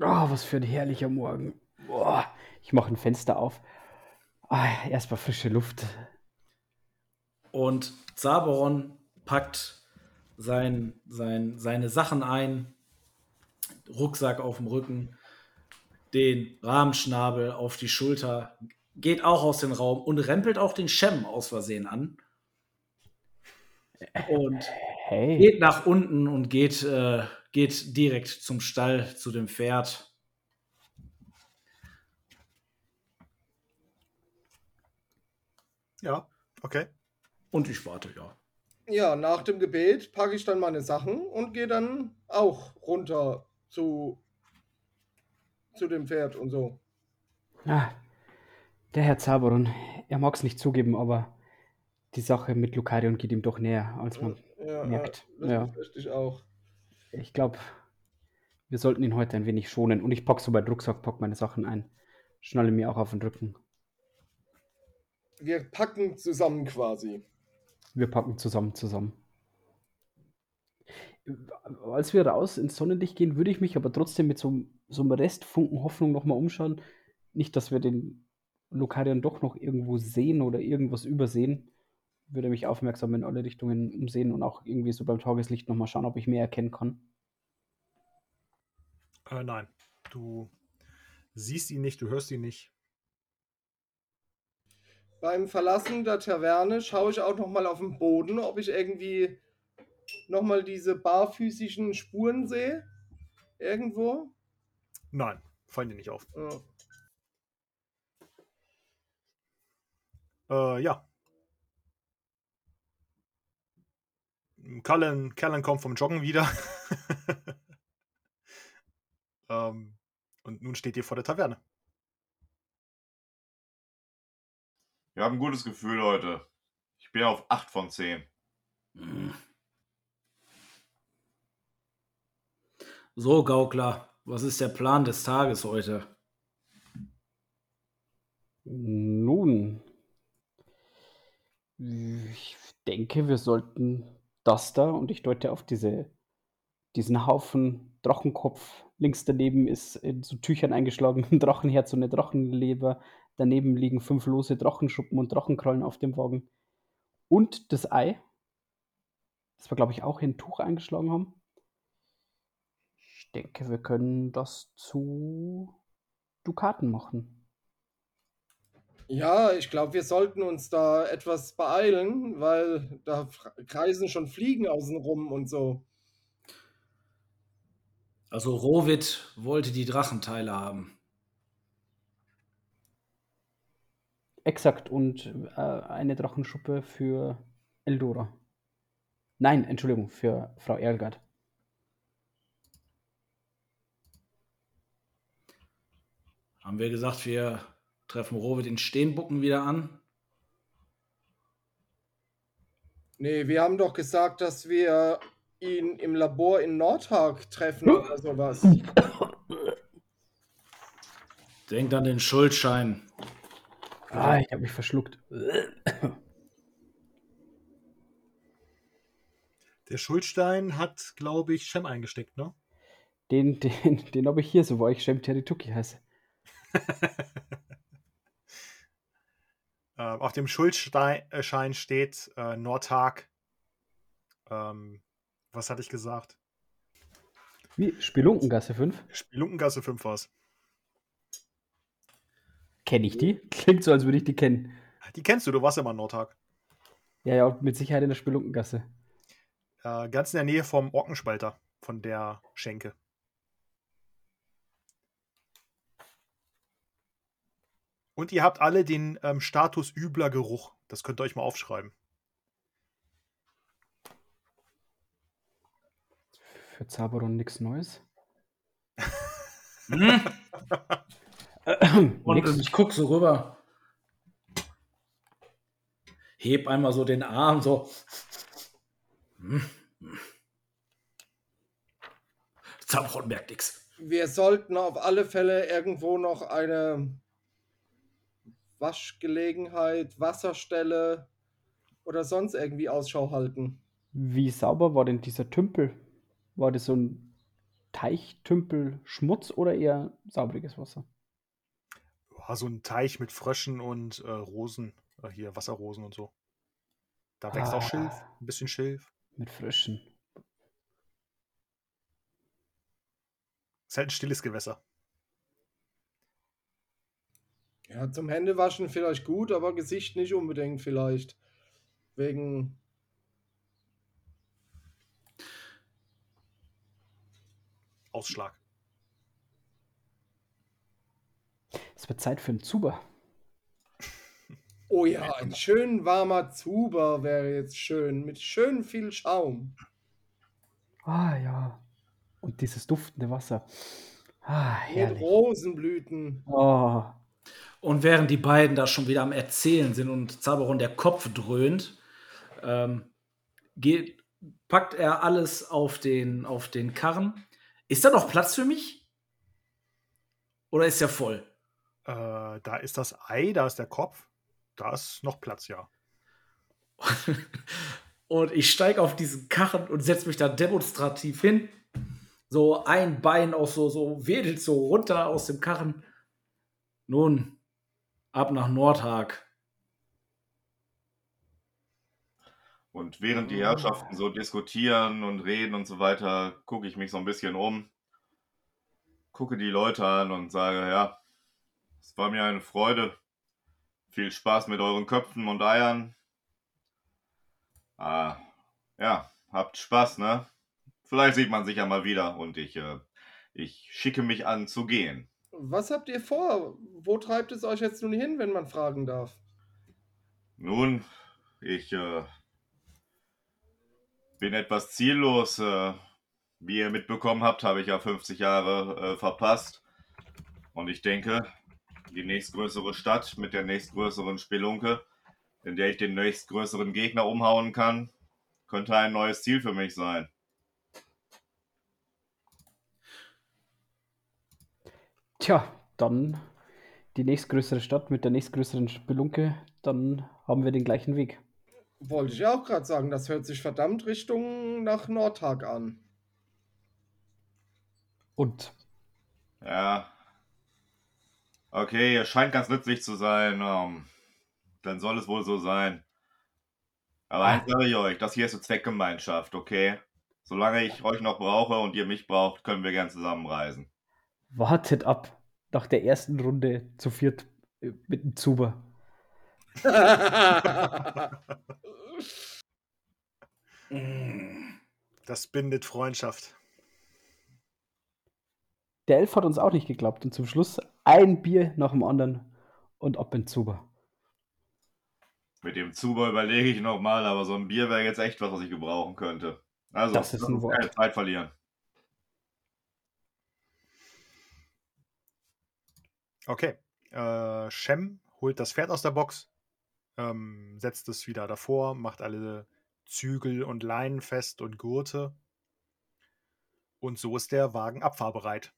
Oh, was für ein herrlicher Morgen. Boah, ich mache ein Fenster auf. Ah, erstmal frische Luft. Und Zaberon packt sein, sein, seine Sachen ein, Rucksack auf dem Rücken, den Rahmenschnabel auf die Schulter, geht auch aus dem Raum und rempelt auch den Schem aus Versehen an. Und Hey. geht nach unten und geht, äh, geht direkt zum Stall, zu dem Pferd. Ja, okay. Und ich warte, ja. Ja, nach dem Gebet packe ich dann meine Sachen und gehe dann auch runter zu, zu dem Pferd und so. Ah, der Herr Zaberon, er mag es nicht zugeben, aber die Sache mit Lucarion geht ihm doch näher, als man Ja, merkt. das Ja. ich auch. Ich glaube, wir sollten ihn heute ein wenig schonen. Und ich packe so meinen Rucksack, pack meine Sachen ein. Schnalle mir auch auf den Rücken. Wir packen zusammen quasi. Wir packen zusammen zusammen. Als wir raus ins Sonnenlicht gehen, würde ich mich aber trotzdem mit so, so einem Restfunken Hoffnung nochmal umschauen. Nicht, dass wir den Lokarion doch noch irgendwo sehen oder irgendwas übersehen. Würde mich aufmerksam in alle Richtungen umsehen und auch irgendwie so beim Tageslicht nochmal schauen, ob ich mehr erkennen kann. Äh, nein, du siehst ihn nicht, du hörst ihn nicht. Beim Verlassen der Taverne schaue ich auch noch mal auf den Boden, ob ich irgendwie noch mal diese barfüßischen Spuren sehe. Irgendwo. Nein, fallen dir nicht auf. Ja. Äh, ja. Callan, Callan kommt vom Joggen wieder. ähm, und nun steht ihr vor der Taverne. Wir haben ein gutes Gefühl heute. Ich bin auf 8 von 10. Mm. So, Gaukler, was ist der Plan des Tages heute? Nun, ich denke, wir sollten das da, und ich deute auf diese, diesen Haufen Drachenkopf. Links daneben ist in so Tüchern eingeschlagen ein Drachenherz und eine Drachenleber. Daneben liegen fünf lose Drachenschuppen und Drachenkrallen auf dem Wagen. Und das Ei, das wir, glaube ich, auch in ein Tuch eingeschlagen haben. Ich denke, wir können das zu Dukaten machen. Ja, ich glaube, wir sollten uns da etwas beeilen, weil da kreisen schon Fliegen außenrum und so. Also Rohwit wollte die Drachenteile haben. Exakt, und äh, eine Drachenschuppe für Eldora. Nein, Entschuldigung, für Frau Erlgard. Haben wir gesagt, wir treffen Rohwit in Steenbucken wieder an? Nee, wir haben doch gesagt, dass wir ihn im Labor in Nordhag treffen oder sowas. Denkt an den Schuldschein. Ah, ich habe mich verschluckt. Der Schuldstein hat, glaube ich, Shem eingesteckt, ne? Den, den, den habe ich hier, so wo ich Shem Terituki heiße. Äh, auf dem Schuldschein steht äh, Nordhag. Ähm, was hatte ich gesagt? Wie? Spelunkengasse 5? Spelunkengasse 5 war's. Kenne ich die? Klingt so, als würde ich die kennen. Die kennst du, du warst ja mal in Nordhag. Ja, ja, mit Sicherheit in der Spelunkengasse. Äh, ganz in der Nähe vom Orkenspalter, von der Schenke. Und ihr habt alle den ähm, Status übler Geruch. Das könnt ihr euch mal aufschreiben. Für Zaberon nichts Neues. Hm? Und nix. ich guck so rüber. Heb einmal so den Arm, so. Hm. Zabrot merkt nix. Wir sollten auf alle Fälle irgendwo noch eine Waschgelegenheit, Wasserstelle oder sonst irgendwie Ausschau halten. Wie sauber war denn dieser Tümpel? War das so ein Teichtümpel Schmutz oder eher saubriges Wasser? Ja, so ein Teich mit Fröschen und äh, Rosen. Äh, hier, Wasserrosen und so. Da wächst auch Ah. Schilf. Ein bisschen Schilf. Mit Fröschen. Ist halt ein stilles Gewässer. Ja, zum Händewaschen vielleicht gut, aber Gesicht nicht unbedingt vielleicht. Wegen. Ausschlag. Es wird Zeit für einen Zuber. Oh ja, ein schön warmer Zuber wäre jetzt schön. Mit schön viel Schaum. Ah ja. Und dieses duftende Wasser. Ah, Mit herrlich. Rosenblüten. Oh, Und während die beiden da schon wieder am Erzählen sind und Zaberon der Kopf dröhnt, ähm, geht, packt er alles auf den, auf den Karren. Ist da noch Platz für mich? Oder ist er voll? Äh, da ist das Ei, da ist der Kopf. Da ist noch Platz, ja. Und ich steige auf diesen Karren und setze mich da demonstrativ hin. So ein Bein auch so, so wedelt so runter aus dem Karren. Nun, ab nach Nordhag. Und während die Herrschaften so diskutieren und reden und so weiter, gucke ich mich so ein bisschen um, gucke die Leute an und sage, ja, es war mir eine Freude. Viel Spaß mit euren Köpfen und Eiern. Ah, ja, habt Spaß, ne? Vielleicht sieht man sich ja mal wieder und ich, äh, ich schicke mich an zu gehen. Was habt ihr vor? Wo treibt es euch jetzt nun hin, wenn man fragen darf? Nun, ich äh, bin etwas ziellos. Äh, wie ihr mitbekommen habt, habe ich ja 50 Jahre äh, verpasst. Und ich denke, die nächstgrößere Stadt mit der nächstgrößeren Spelunke, in der ich den nächstgrößeren Gegner umhauen kann, könnte ein neues Ziel für mich sein. Tja, dann die nächstgrößere Stadt mit der nächstgrößeren Spelunke, dann haben wir den gleichen Weg. Wollte ich auch gerade sagen, das hört sich verdammt Richtung nach Nordhag an. Und Ja. Okay, ihr scheint ganz nützlich zu sein. Ähm, dann soll es wohl so sein. Aber Ah. eins sage ich euch, das hier ist eine Zweckgemeinschaft, okay? Solange ich euch noch brauche und ihr mich braucht, können wir gern zusammenreisen. Wartet ab. Nach der ersten Runde zu viert äh, mit dem Zuber. Das bindet Freundschaft. Der Elf hat uns auch nicht geglaubt und zum Schluss ein Bier nach dem anderen und ab in Zuber. Mit dem Zuber überlege ich nochmal, aber so ein Bier wäre jetzt echt was, was ich gebrauchen könnte. Also, Das ist keine Zeit verlieren. Okay. Äh, Shem holt das Pferd aus der Box, ähm, setzt es wieder davor, macht alle Zügel und Leinen fest und Gurte Und so ist der Wagen abfahrbereit.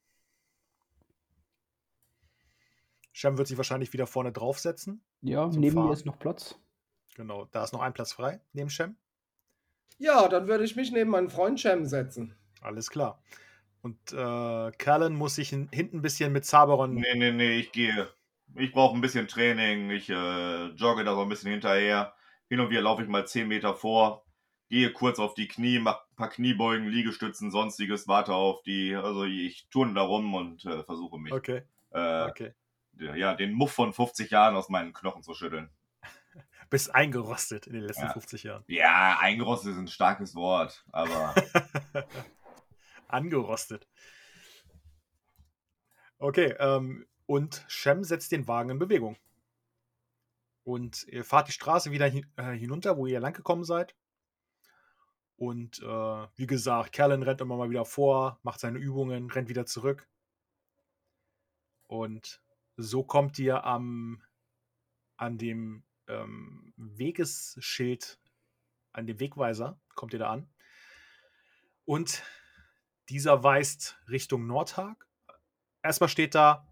Shem wird sich wahrscheinlich wieder vorne draufsetzen. Ja, neben Fahren. mir ist noch Platz. Genau, da ist noch ein Platz frei neben Shem. Ja, dann würde ich mich neben meinen Freund Cem setzen. Alles klar. Und äh, Callan muss sich hin, hinten ein bisschen mit Zaberon. Nee, nee, nee, ich gehe. Ich brauche ein bisschen Training. Ich äh, jogge da so ein bisschen hinterher. Hin und wieder laufe ich mal 10 Meter vor. Gehe kurz auf die Knie, mache ein paar Kniebeugen, Liegestützen, sonstiges, warte auf die. Also ich turne da rum und äh, versuche mich, Okay, äh, okay. ja, den Muff von 50 Jahren aus meinen Knochen zu schütteln. Bist eingerostet in den letzten Ja. 50 Jahren. Ja, eingerostet ist ein starkes Wort, aber Angerostet. Okay, ähm, und Shem setzt den Wagen in Bewegung. Und ihr fahrt die Straße wieder hin, äh, hinunter, wo ihr lang gekommen seid. Und äh, wie gesagt, Callan rennt immer mal wieder vor, macht seine Übungen, rennt wieder zurück. Und so kommt ihr am, an dem ähm, Wegesschild, an dem Wegweiser, kommt ihr da an. Und dieser weist Richtung Nordhag. Erstmal steht da,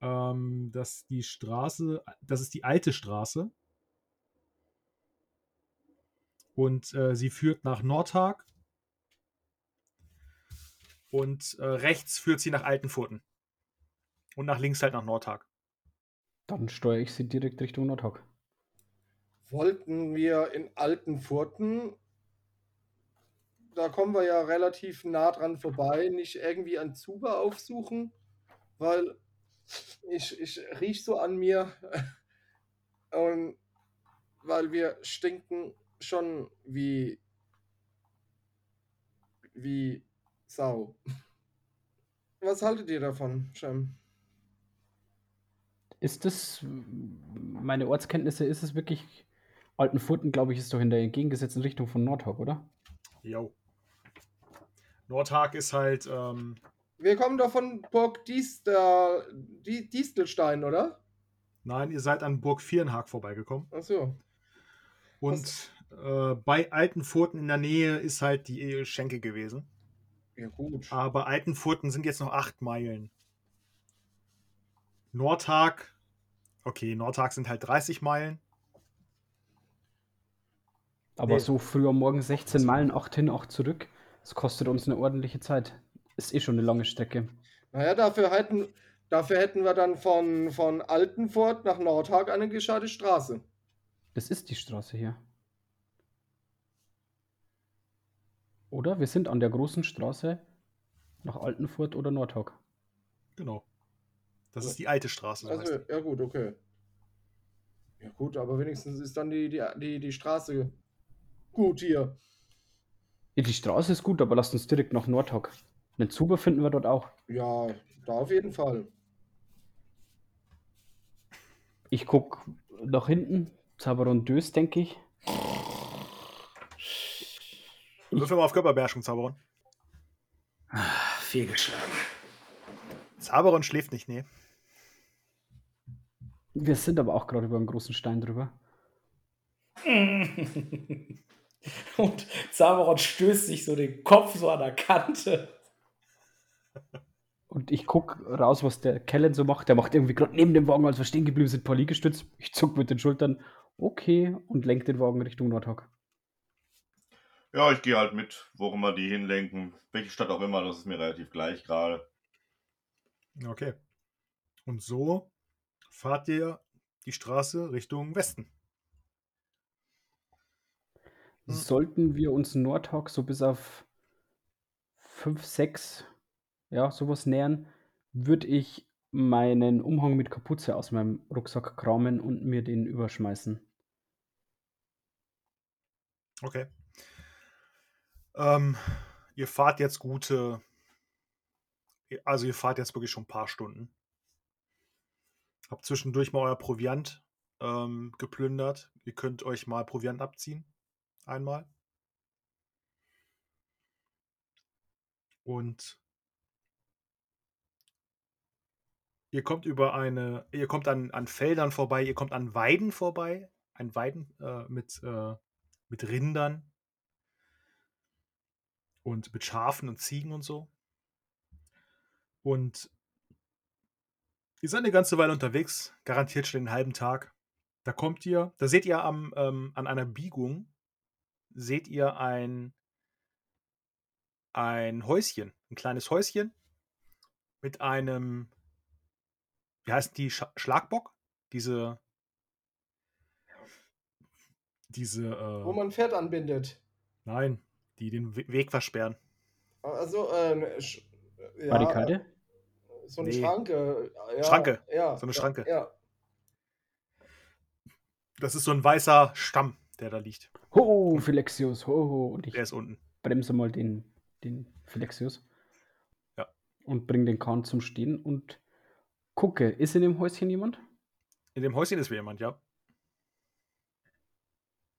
ähm, dass die Straße, das ist die alte Straße. Und äh, sie führt nach Nordhag. Und äh, rechts führt sie nach Altenfurten. Und nach links halt nach Nordhag. Dann steuere ich sie direkt Richtung Nordhog. Wollten wir in Altenfurten, da kommen wir ja relativ nah dran vorbei, nicht irgendwie ein Zuber aufsuchen, weil ich, ich riech so an mir und weil wir stinken schon wie wie Sau. Was haltet ihr davon, Shem? Ist das, meine Ortskenntnisse, ist es wirklich, Altenfurten, glaube ich, ist doch in der entgegengesetzten Richtung von Nordhog, oder? Jo. Nordhag ist halt, ähm, Wir kommen doch von Burg Diester, Die- Distelstein, oder? nein, ihr seid an Burg Vierenhag vorbeigekommen. Achso. Und äh, bei Altenfurten in der Nähe ist halt die Schenke gewesen. Ja, gut. Aber Altenfurten sind jetzt noch acht Meilen. Nordhag, okay, Nordhag sind halt 30 Meilen. Aber Nee. so früh am Morgen 16 Meilen, 8 hin, 8 zurück, das kostet uns eine ordentliche Zeit. Ist eh schon eine lange Strecke. Naja, dafür hätten, dafür hätten wir dann von, von Altenfurt nach Nordhag eine gescheite Straße. Das ist die Straße hier. Oder wir sind an der großen Straße nach Altenfurt oder Nordhog. Genau. Das ist die alte Straße. Also, ja gut, okay. Ja gut, aber wenigstens ist dann die, die, die, die Straße gut hier. Die Straße ist gut, aber lasst uns direkt nach Nordhog. Einen Zuber finden wir dort auch. Ja, da auf jeden Fall. Ich guck nach hinten. Zaberon Dös, denke ich. Würfel mal auf Körperbeherrschung, Zaberon. Fehlgeschlagen. Zaberon schläft nicht, nee. Wir sind aber auch gerade über einen großen Stein drüber. Und Zaberon stößt sich so den Kopf so an der Kante. Und ich guck raus, was der Kellen so macht. Der macht irgendwie gerade neben dem Wagen, als wir stehen geblieben sind, paar Liegestütz. Ich zuck mit den Schultern. Okay. Und lenk den Wagen Richtung Nordhog. ja, ich gehe halt mit, wo immer die hinlenken. Welche Stadt auch immer, das ist mir relativ gleich gerade. Okay. Und so fahrt ihr die Straße Richtung Westen. Hm. Sollten wir uns Nordhog so bis auf 5, 6, ja, sowas nähern, würde ich meinen Umhang mit Kapuze aus meinem Rucksack kramen und mir den überschmeißen. Okay. Ähm, ihr fahrt jetzt gute. Also, ihr fahrt jetzt wirklich schon ein paar Stunden. Habt zwischendurch mal euer Proviant ähm, geplündert. Ihr könnt euch mal Proviant abziehen. Einmal. Und ihr kommt über eine. Ihr kommt an, an Feldern vorbei, ihr kommt an Weiden vorbei. Ein Weiden äh, mit, äh, mit Rindern. und mit Schafen und Ziegen und so. Und ihr seid eine ganze Weile unterwegs, garantiert schon den halben Tag. Da kommt ihr, da seht ihr am, ähm, an einer Biegung, seht ihr ein, ein Häuschen, ein kleines Häuschen mit einem, wie heißt die, Sch Schlagbock? Diese, diese, Wo äh, man ein Pferd anbindet. nein, die den We- Weg versperren. Also, äh, ne, Sch- ja, Barrikade? So eine Nee. Schranke. Ja, Schranke. Ja, So eine ja, Schranke. Ja. Das ist so ein weißer Stamm, der da liegt. Ho, Philexius, ho, ho. Und ich Der ist unten. bremse mal den, den Philexius. Ja. Und bringe den Kahn zum Stehen und gucke, ist in dem Häuschen jemand? In dem Häuschen ist wieder jemand, ja.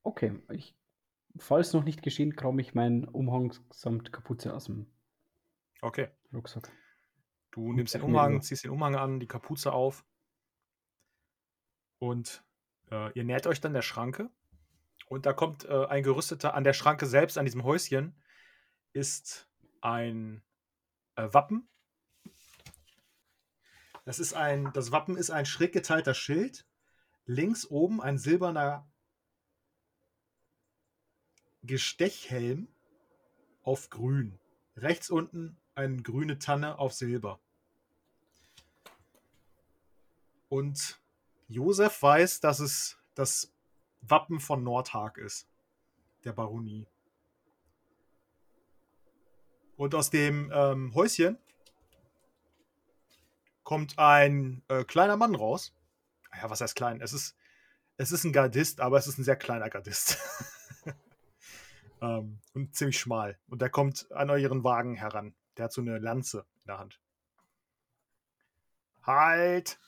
Okay, ich, falls noch nicht geschehen, krame ich meinen Umhang samt Kapuze aus dem Okay. Rucksack. Du nimmst den Umhang, ziehst den Umhang an, die Kapuze auf. Und äh, ihr nähert euch dann der Schranke. Und da kommt äh, ein gerüsteter, an der Schranke selbst, an diesem Häuschen, ist ein äh, Wappen. Das ist ein, das Wappen ist ein schräg geteilter Schild. Links oben ein silberner Gestechhelm auf grün. Rechts unten eine grüne Tanne auf Silber. Und Josef weiß, dass es das Wappen von Nordhag ist, der Baronie. Und aus dem ähm, Häuschen kommt ein äh, kleiner Mann raus. Ja, was heißt klein? Es ist, es ist ein Gardist, aber es ist ein sehr kleiner Gardist. ähm, und ziemlich schmal. Und der kommt an euren Wagen heran. Der hat so eine Lanze in der Hand. Halt!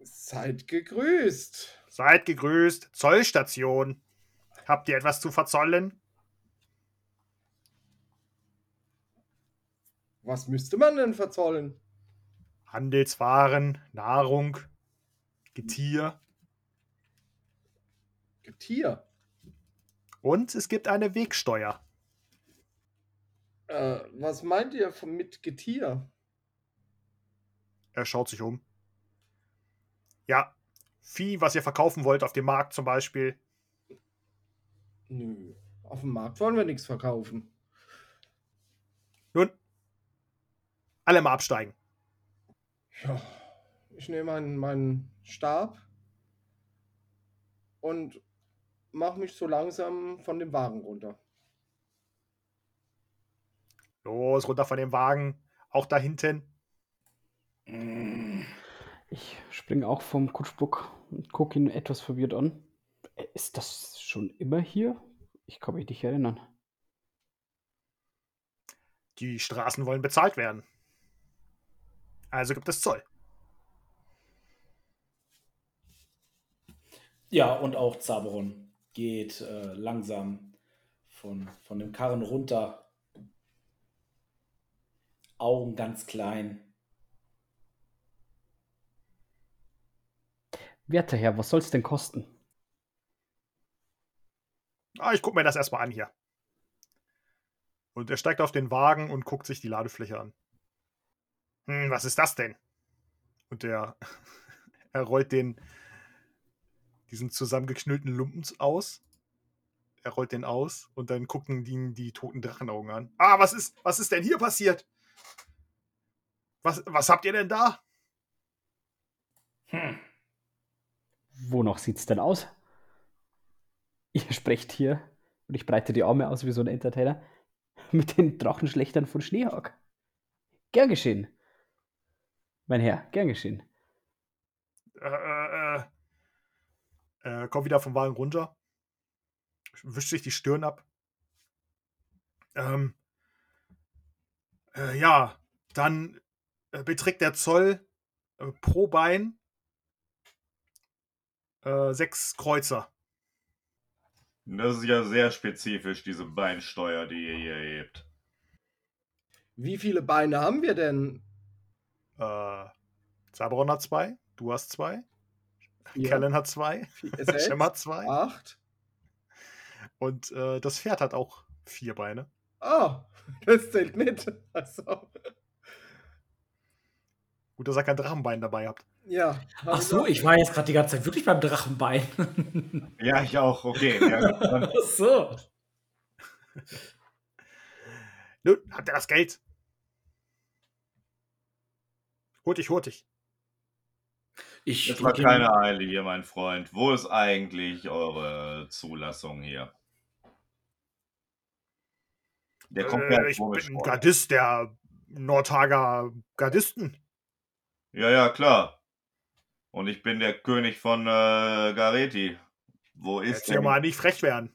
Seid gegrüßt. Seid gegrüßt. Zollstation. Habt ihr etwas zu verzollen? Was müsste man denn verzollen? Handelswaren, Nahrung, Getier. Getier. Und es gibt eine Wegsteuer. Äh, was meint ihr von, mit Getier? Er schaut sich um. Ja, Vieh, was ihr verkaufen wollt auf dem Markt zum Beispiel. Nö. Auf dem Markt wollen wir nichts verkaufen. Nun, alle mal absteigen. Ja, ich nehme meinen, meinen Stab und mache mich so langsam von dem Wagen runter. Los, runter von dem Wagen. Auch da hinten. Ich springe auch vom Kutschbock und gucke ihn etwas verwirrt an. Äh, Ist das schon immer hier? Ich kann mich nicht erinnern. Die Straßen wollen bezahlt werden. Also gibt es Zoll. Ja, und auch Zaberon geht äh, langsam von, von dem Karren runter. Augen ganz klein. Werter Herr, was soll's denn kosten? Ah, ich gucke mir das erstmal an hier. Und er steigt auf den Wagen und guckt sich die Ladefläche an. Hm, was ist das denn? Und er, er rollt den, diesen zusammengeknüllten Lumpen aus. Er rollt den aus und dann gucken ihn die toten Drachenaugen an. Ah, was ist, was ist denn hier passiert? Was, was habt ihr denn da? Hm. Wonach sieht's denn aus? Ihr sprecht hier und ich breite die Arme aus wie so ein Entertainer mit den Drachenschlechtern von Schneehag. Gern geschehen. Mein Herr, gern geschehen. Äh, äh, äh, äh, kommt wieder vom Wagen runter. Wischt sich die Stirn ab. Ähm, äh, ja, dann äh, beträgt der Zoll äh, pro Bein äh, sechs Kreuzer. Das ist ja sehr spezifisch, diese Beinsteuer, die ihr hier hebt. Wie viele Beine haben wir denn? Äh, Zaberon hat zwei, du hast zwei, Vier, Kellen hat zwei. Shem hat zwei acht. und äh, das Pferd hat auch vier Beine. Ah, das zählt nicht. Also, Gut, dass ihr kein Drachenbein dabei habt. Ja. Ach so, ich war jetzt gerade die ganze Zeit wirklich beim Drachenbein. Ja, ich auch. Okay. Ja, Ach so. Nun, habt ihr das Geld? Hurtig, hurtig. Ich es war keine Eile hier, mein Freund. Wo ist eigentlich eure Zulassung hier? Der kommt ja Äh, ich komisch bin vor. Gardist der Nordhager Gardisten. Ja, ja, klar. Und ich bin der König von äh, Gareti. Wo ist Jetzt ja der? mal nicht frech werden.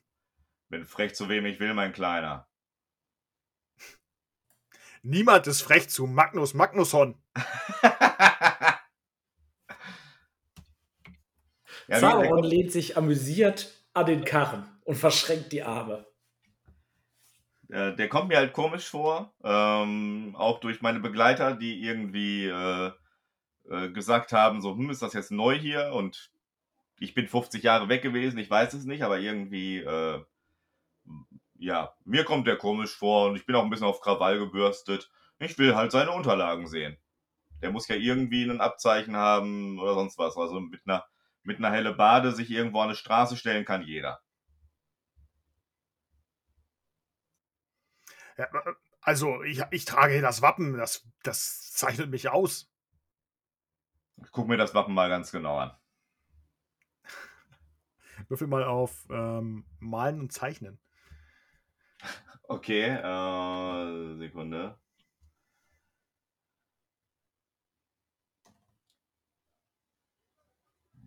Bin frech zu wem ich will, mein Kleiner. Niemand ist frech zu Magnus Magnusson. ja, Sauron lehnt sich amüsiert an den Karren und verschränkt die Arme. äh, der kommt mir halt komisch vor. Ähm, auch durch meine Begleiter, die irgendwie äh, äh, gesagt haben, so, hm, ist das jetzt neu hier? Und ich bin 50 Jahre weg gewesen, ich weiß es nicht, aber irgendwie, äh, ja, mir kommt der komisch vor und ich bin auch ein bisschen auf Krawall gebürstet. Ich will halt seine Unterlagen sehen. Der muss ja irgendwie ein Abzeichen haben oder sonst was. Also mit einer, mit einer helle Bade sich irgendwo an eine Straße stellen kann jeder. Ja, äh, also, ich, ich trage hier das Wappen. Das, das zeichnet mich aus. Ich gucke mir das Wappen mal ganz genau an. Würfel mal auf ähm, Malen und Zeichnen. Okay, äh, Sekunde.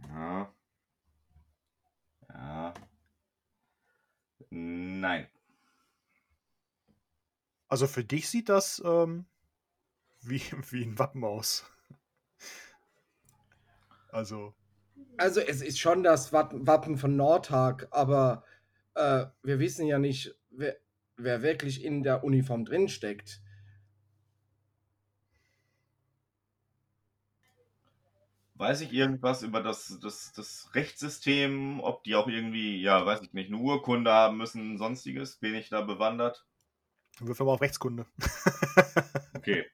Ja. Ja. Nein. Also für dich sieht das ähm, wie, wie ein Wappen aus. Also, Also es ist schon das Wappen von Nordhag, aber äh, wir wissen ja nicht, wer, wer wirklich in der Uniform drin steckt. Weiß ich irgendwas über das, das, das Rechtssystem, ob die auch irgendwie, ja, weiß ich nicht, eine Urkunde haben müssen, sonstiges? Bin ich da bewandert? würfel mal auf Rechtskunde. Okay.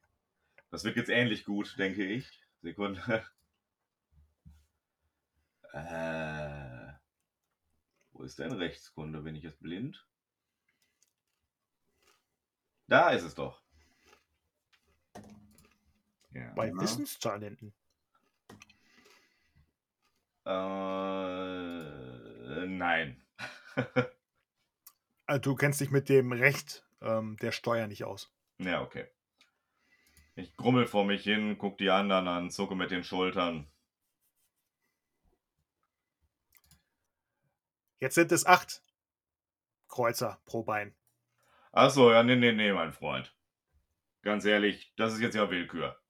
Das wird jetzt ähnlich gut, denke ich. Sekunde. Äh, wo ist denn Rechtskunde? Bin ich jetzt blind? Da ist es doch. Ja. Bei Wissenstalenten. Äh, nein. Also, du kennst dich mit dem Recht ähm, der Steuer nicht aus. ja, okay. Ich grummel vor mich hin, guck die anderen an, zucke mit den Schultern. Jetzt sind es acht Kreuzer pro Bein. Achso, ja, nee, nee, nee, mein Freund. Ganz ehrlich, das ist jetzt ja Willkür.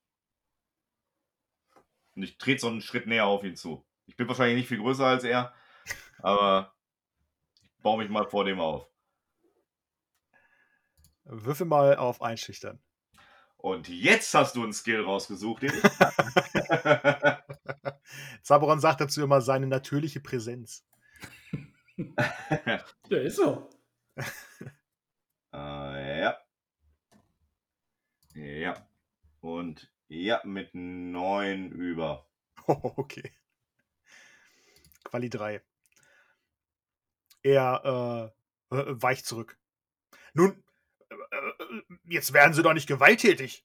Und ich trete so einen Schritt näher auf ihn zu. Ich bin wahrscheinlich nicht viel größer als er, aber ich baue mich mal vor dem auf. Würfel mal auf Einschüchtern. Und jetzt hast du einen Skill rausgesucht, den. Zaboron sagt dazu immer seine natürliche Präsenz. Ja, ist so. äh, ja. Ja. Und ja, mit neun über. Oh, okay. Quali 3. Er äh, äh, weicht zurück. Nun, äh, äh, jetzt werden Sie doch nicht gewalttätig.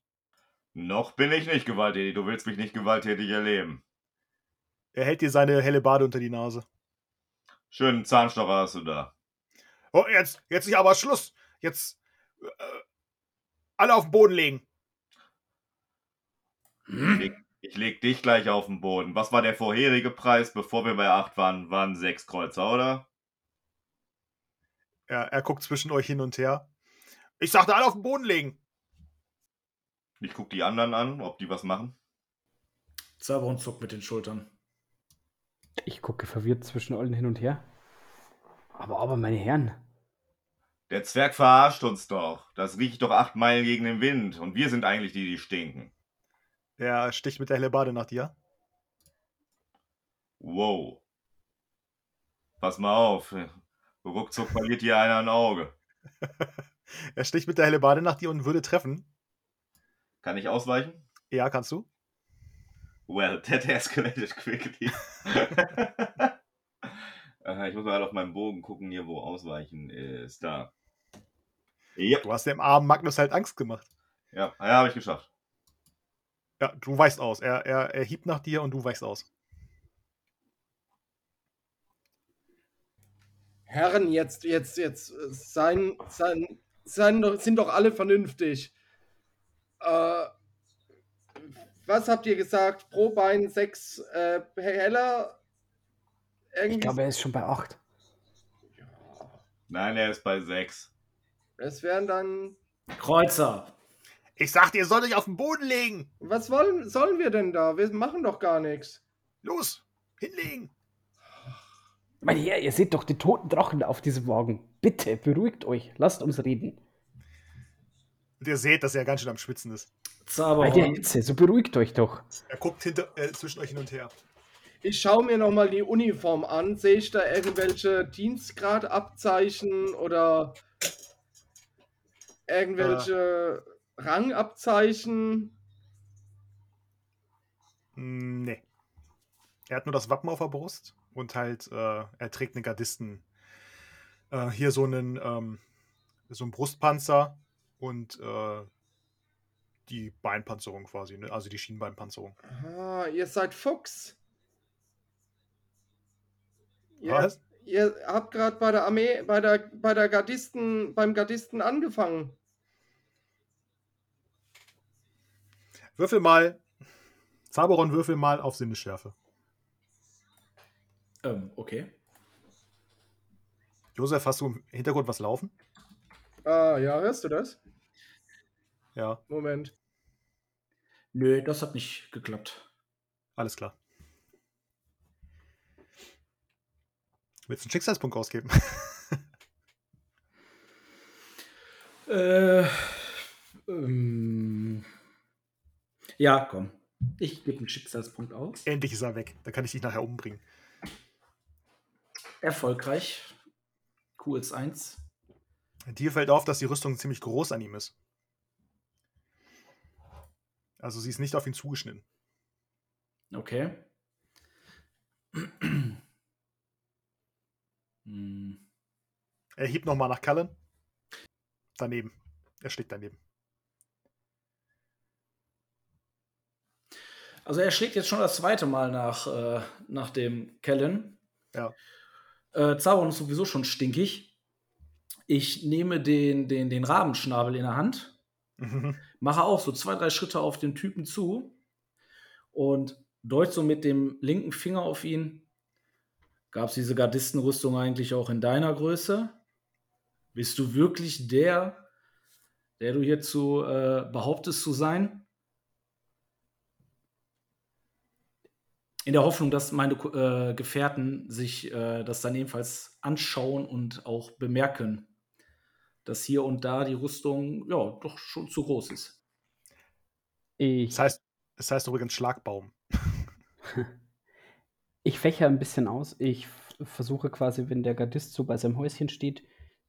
Noch bin ich nicht gewalttätig. Du willst mich nicht gewalttätig erleben. Er hält dir seine helle Bade unter die Nase. Schönen Zahnstocher hast du da. Oh, jetzt, jetzt ist aber Schluss. Jetzt äh, alle auf den Boden legen. Ich leg, ich leg dich gleich auf den Boden. Was war der vorherige Preis, bevor wir bei 8 waren? Waren sechs Kreuzer, oder? Er, er guckt zwischen euch hin und her. Ich sagte, alle auf den Boden legen. Ich guck die anderen an, ob die was machen. Zaberon zuckt mit den Schultern. Ich gucke verwirrt zwischen allen hin und her. Aber, aber, meine Herren, Der Zwerg verarscht uns doch. Das riecht doch acht Meilen gegen den Wind. Und wir sind eigentlich die, die stinken. Er sticht mit der helle Bade nach dir. Wow. Pass mal auf. Ruckzuck verliert hier einer ein Auge. Er sticht mit der Hellebarde nach dir und würde treffen. Kann ich ausweichen? Ja, kannst du. Well, that escalated quickly. Äh, ich muss mal halt auf meinen Bogen gucken, hier, wo Ausweichen ist. Da. Ja, Du hast dem armen Magnus halt Angst gemacht. ja, ja habe ich geschafft. Ja, du weichst aus. Er, er, er hiebt nach dir und du weichst aus. Herren, jetzt, jetzt, jetzt, sein, sein, sein, sind doch alle vernünftig. Äh, was habt ihr gesagt? Pro Bein sechs äh, Heller? Irgendwie. Ich glaube, er ist schon bei 8. Nein, er ist bei 6. es wären dann. Kreuzer. Ich sagte, ihr sollt euch auf den Boden legen. Was wollen, sollen wir denn da? Wir machen doch gar nichts. Los, hinlegen. Mein Herr, ihr seht doch den toten Drachen auf diesem Wagen. Bitte, beruhigt euch. Lasst uns reden. Und ihr seht, dass er ganz schön am Schwitzen ist. Bei der Zauberhorn. Hitze, so beruhigt euch doch. Er guckt hinter, äh, zwischen euch hin und her. Ich schaue mir nochmal die Uniform an. Sehe ich da irgendwelche Dienstgradabzeichen oder irgendwelche Rangabzeichen? Mm, Nee. Er hat nur das Wappen auf der Brust und halt, äh, er trägt eine Gardisten. Äh, hier so einen, ähm, so einen Brustpanzer und äh, die Beinpanzerung quasi, ne? also die Schienbeinpanzerung. Ah, ihr seid Fuchs. Ihr, Was? ihr habt gerade bei der Armee, bei der, bei der Gardisten, beim Gardisten angefangen. Würfel mal, Zaberon, würfel mal auf Sinnesschärfe. Ähm, okay. Josef, hast du im Hintergrund was laufen? Ah, ja, hörst du das? Ja, Moment. Nö, das hat nicht geklappt. alles klar. Willst du einen Schicksalspunkt ausgeben? Äh, ähm, ja, komm. Ich gebe einen Schicksalspunkt aus. Endlich ist er weg. Da kann ich dich nachher umbringen. Erfolgreich. QS 1. Dir fällt auf, dass die Rüstung ziemlich groß an ihm ist. Also sie ist nicht auf ihn zugeschnitten. Okay. Hm. Er hebt nochmal nach Cullen. Daneben. Er schlägt daneben. Also er schlägt jetzt schon das zweite Mal nach, äh, nach dem Kellen. Ja. Äh, Zaubern ist sowieso schon stinkig. Ich nehme den, den, den Rabenschnabel in der Hand, Mhm. mache auch so zwei, drei Schritte auf den Typen zu und deut so mit dem linken Finger auf ihn. Gab es diese Gardistenrüstung eigentlich auch in deiner Größe? Bist du wirklich der, der du hierzu äh, behauptest zu sein? In der Hoffnung, dass meine äh, Gefährten sich äh, das dann ebenfalls anschauen und auch bemerken, dass hier und da die Rüstung ja doch schon zu groß ist. Ich, Das heißt, es heißt übrigens Schlagbaum. ich fächer ein bisschen aus. Ich versuche quasi, wenn der Gardist so bei seinem Häuschen steht,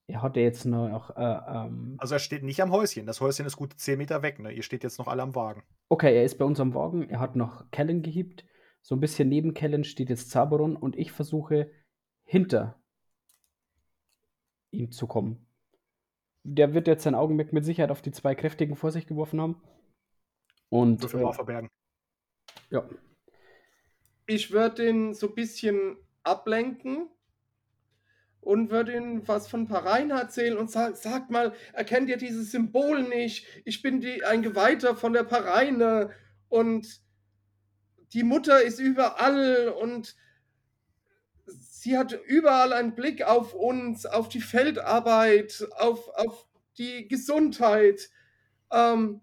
er hat ja jetzt noch. Äh, ähm, Also er steht nicht am Häuschen. Das Häuschen ist gut 10 Meter weg. Ne? Ihr steht jetzt noch alle am Wagen. okay, er ist bei uns am Wagen. Er hat noch Kellen gehiebt. So ein bisschen neben Kellen steht jetzt Zaberon und ich versuche hinter ihm zu kommen. Der wird jetzt sein Augenmerk mit Sicherheit auf die zwei Kräftigen vor sich geworfen haben. Und Würfel äh, mal auf verbergen. ja, Ich würde ihn so ein bisschen ablenken und würde ihm was von Parein erzählen und sag, sagt mal, erkennt ihr dieses Symbol nicht? Ich bin die, ein Geweihter von der Pareine und die Mutter ist überall und sie hat überall einen Blick auf uns, auf die Feldarbeit, auf, auf die Gesundheit. Ähm,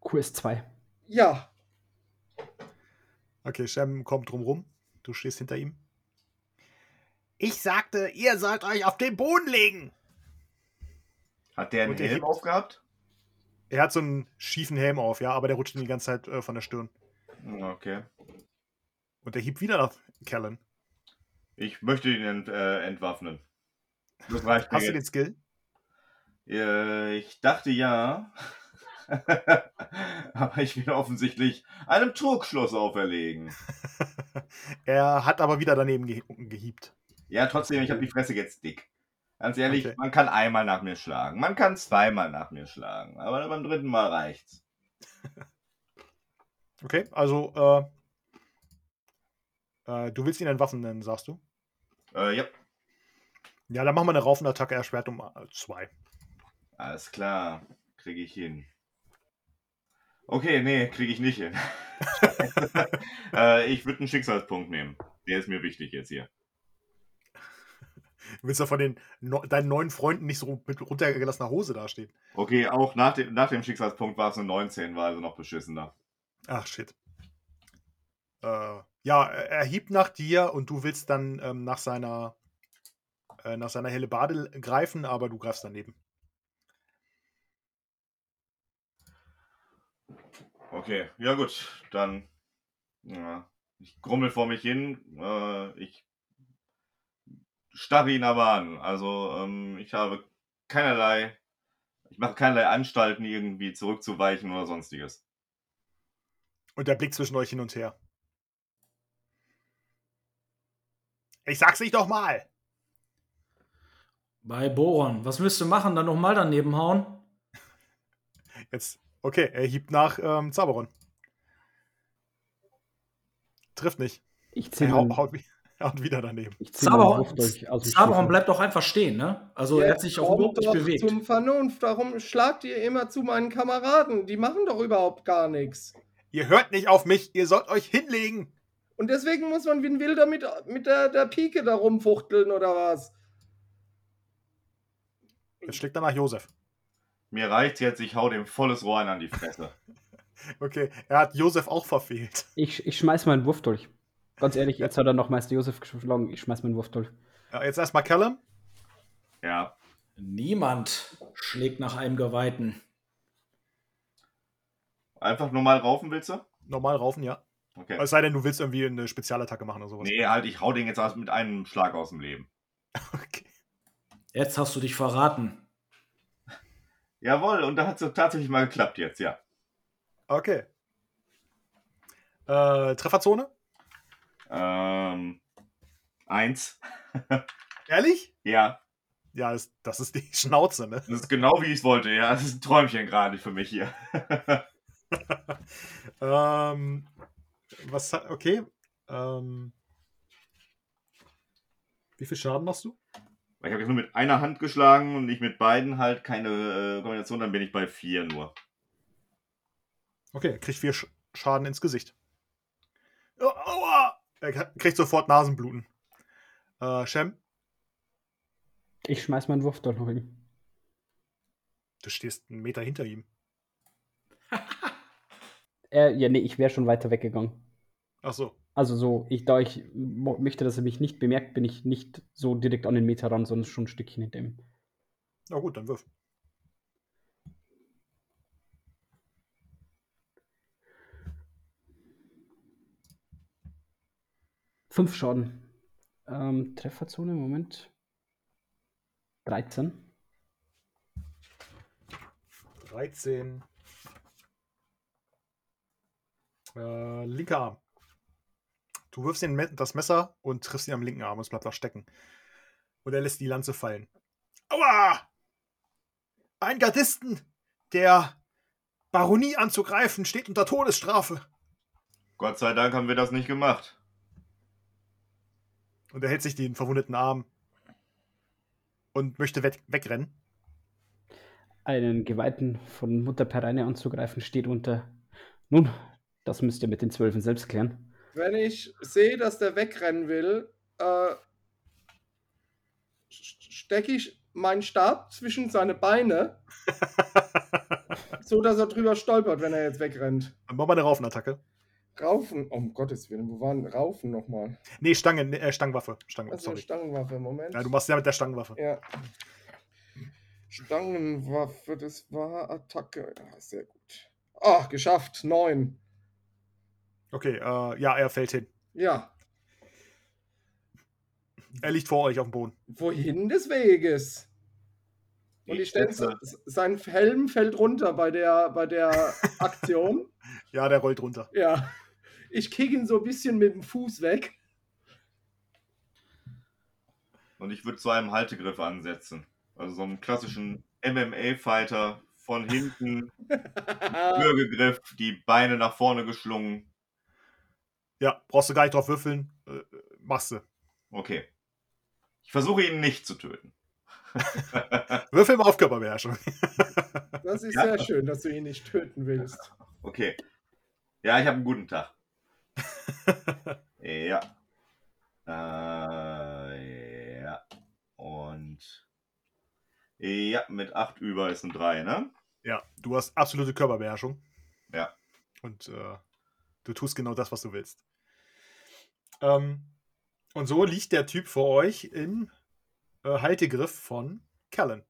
QS2. ja, Okay, Shem kommt drumrum. Du stehst hinter ihm. Ich sagte, ihr sollt euch auf den Boden legen. Hat der einen Und der Helm hebt- aufgehabt? Er hat so einen schiefen Helm auf, ja, aber der rutscht ihm die ganze Zeit äh, von der Stirn. Okay. Und er hiebt wieder nach Kellen. Ich möchte ihn ent, äh, entwaffnen. Das reicht Hast du den. Skill? Äh, ich dachte ja. aber ich bin offensichtlich einem Trugschluss auferlegen. er hat aber wieder daneben ge gehiebt. Ja, trotzdem, ich habe die Fresse jetzt dick. Ganz ehrlich, okay. man kann einmal nach mir schlagen. Man kann zweimal nach mir schlagen. Aber beim dritten Mal reicht's. Okay, also äh, äh, du willst ihn Waffen nennen, sagst du? Äh, ja. Ja, dann machen wir eine Raufenattacke erschwert um 2. Alles klar, kriege ich hin. Okay, nee, kriege ich nicht hin. äh, ich würde einen Schicksalspunkt nehmen. Der ist mir wichtig jetzt hier. Du willst ja von den no, deinen neuen Freunden nicht so mit runtergelassener Hose dastehen. Okay, auch nach dem, nach dem Schicksalspunkt war es eine 19, war also noch beschissener. Ach, shit. Äh, ja, er hiebt nach dir und du willst dann ähm, nach seiner äh, nach seiner helle Bade greifen, aber du greifst daneben. Okay, ja gut, dann ja, ich grummel vor mich hin. Äh, ich starre ihn aber an. Also ähm, ich habe keinerlei, ich mache keinerlei Anstalten, irgendwie zurückzuweichen oder sonstiges. Und der Blick zwischen euch hin und her. Ich sag's nicht doch mal. Bei Boron, was müsst du machen? Dann nochmal daneben hauen? Jetzt, okay, er hiebt nach ähm, Zaberon. Trifft nicht. Ich zähle. Haut, haut, haut, wieder daneben. Zaberon bleibt doch einfach stehen, ne? Also ja, er hat sich auch überhaupt nicht bewegt. Zum Vernunft, warum schlagt ihr immer zu meinen Kameraden? Die machen doch überhaupt gar nichts. Ihr hört nicht auf mich, ihr sollt euch hinlegen. Und deswegen muss man wie ein Wilder mit, mit der, der Pike da rumfuchteln oder was? Jetzt schlägt er nach Josef. Mir reicht jetzt, ich hau dem volles Rohr an die Fresse. okay, er hat Josef auch verfehlt. Ich, ich schmeiß meinen Wurf durch. Ganz ehrlich, jetzt hat er noch Meister Josef geschlagen. Ich schmeiß meinen Wurf durch. Ja, jetzt erstmal Callum. Ja. Niemand schlägt nach einem Geweihten. Einfach normal raufen willst du? Normal raufen, ja. Okay. Es sei denn, du willst irgendwie eine Spezialattacke machen oder sowas. Nee, halt, ich hau den jetzt mit einem Schlag aus dem Leben. Okay. Jetzt hast du dich verraten. Jawohl, und da hat es tatsächlich mal geklappt jetzt, ja. Okay. Äh, Trefferzone? Ähm, eins. Ehrlich? Ja. Ja, das, das ist die Schnauze, ne? Das ist genau wie ich es wollte, ja. Das ist ein Träumchen gerade für mich hier. ähm, was, okay. Ähm, wie viel Schaden machst du? Ich habe jetzt nur mit einer Hand geschlagen und nicht mit beiden halt keine äh, Kombination, dann bin ich bei vier nur. Okay, kriegt vier Sch Schaden ins Gesicht. Oh, aua! Er kriegt sofort Nasenbluten. Äh, Shem? Ich schmeiß meinen Wurf dort noch hin. Du stehst einen Meter hinter ihm. äh, ja, nee, ich wäre schon weiter weggegangen. Ach so. Also so, ich, da ich möchte, dass er mich nicht bemerkt, bin ich nicht so direkt an den Meter ran, sondern schon ein Stückchen hinter ihm. Na gut, dann wirf. Fünf Schaden. Ähm, Trefferzone, Moment. 13. 13. Äh, linker Arm. Du wirfst ihn das Messer und triffst ihn am linken Arm und es bleibt noch stecken. Und er lässt die Lanze fallen. Aua! Ein Gardisten, der Baronie anzugreifen, steht unter Todesstrafe. Gott sei Dank haben wir das nicht gemacht. Und er hält sich den verwundeten Arm und möchte weg wegrennen. Einen Geweihten von Mutter Pereine anzugreifen steht unter. Nun, das müsst ihr mit den Zwölfen selbst klären wenn ich sehe, dass der wegrennen will, äh, stecke ich meinen Stab zwischen seine Beine, so dass er drüber stolpert, wenn er jetzt wegrennt. Dann machen wir eine Raufenattacke. Raufen, um Gottes Willen, wo waren Raufen nochmal? Nee, Stange, äh, Stangenwaffe. Stangenwaffe also sorry. Stangenwaffe, Moment. Ja, du machst ja mit der Stangenwaffe. Ja. Stangenwaffe, das war Attacke. Ja, sehr gut. Ah, geschafft. Neun. Okay, äh, ja, er fällt hin. Ja. Er liegt vor euch auf dem Boden. Wohin des Weges? Und denke, schätze- sein Helm fällt runter bei der, bei der Aktion. Ja, der rollt runter. ja. Ich kick ihn so ein bisschen mit dem Fuß weg. Und ich würde zu einem Haltegriff ansetzen. Also so einen klassischen MMA-Fighter von hinten, Würgegriff, die Beine nach vorne geschlungen. Ja, brauchst du gar nicht drauf würfeln. Äh, machst du. Okay. Ich versuche ihn nicht zu töten. Würfel mal auf Körperbeherrschung. Das ist Ja. sehr schön, dass du ihn nicht töten willst. Okay. Ja, ich habe einen guten Tag. ja. Äh, ja. Und. Ja, mit 8 über ist ein 3, ne? Ja, du hast absolute Körperbeherrschung. Ja. Und äh, du tust genau das, was du willst. Ähm, und so liegt der Typ vor euch im äh, Haltegriff von Callan.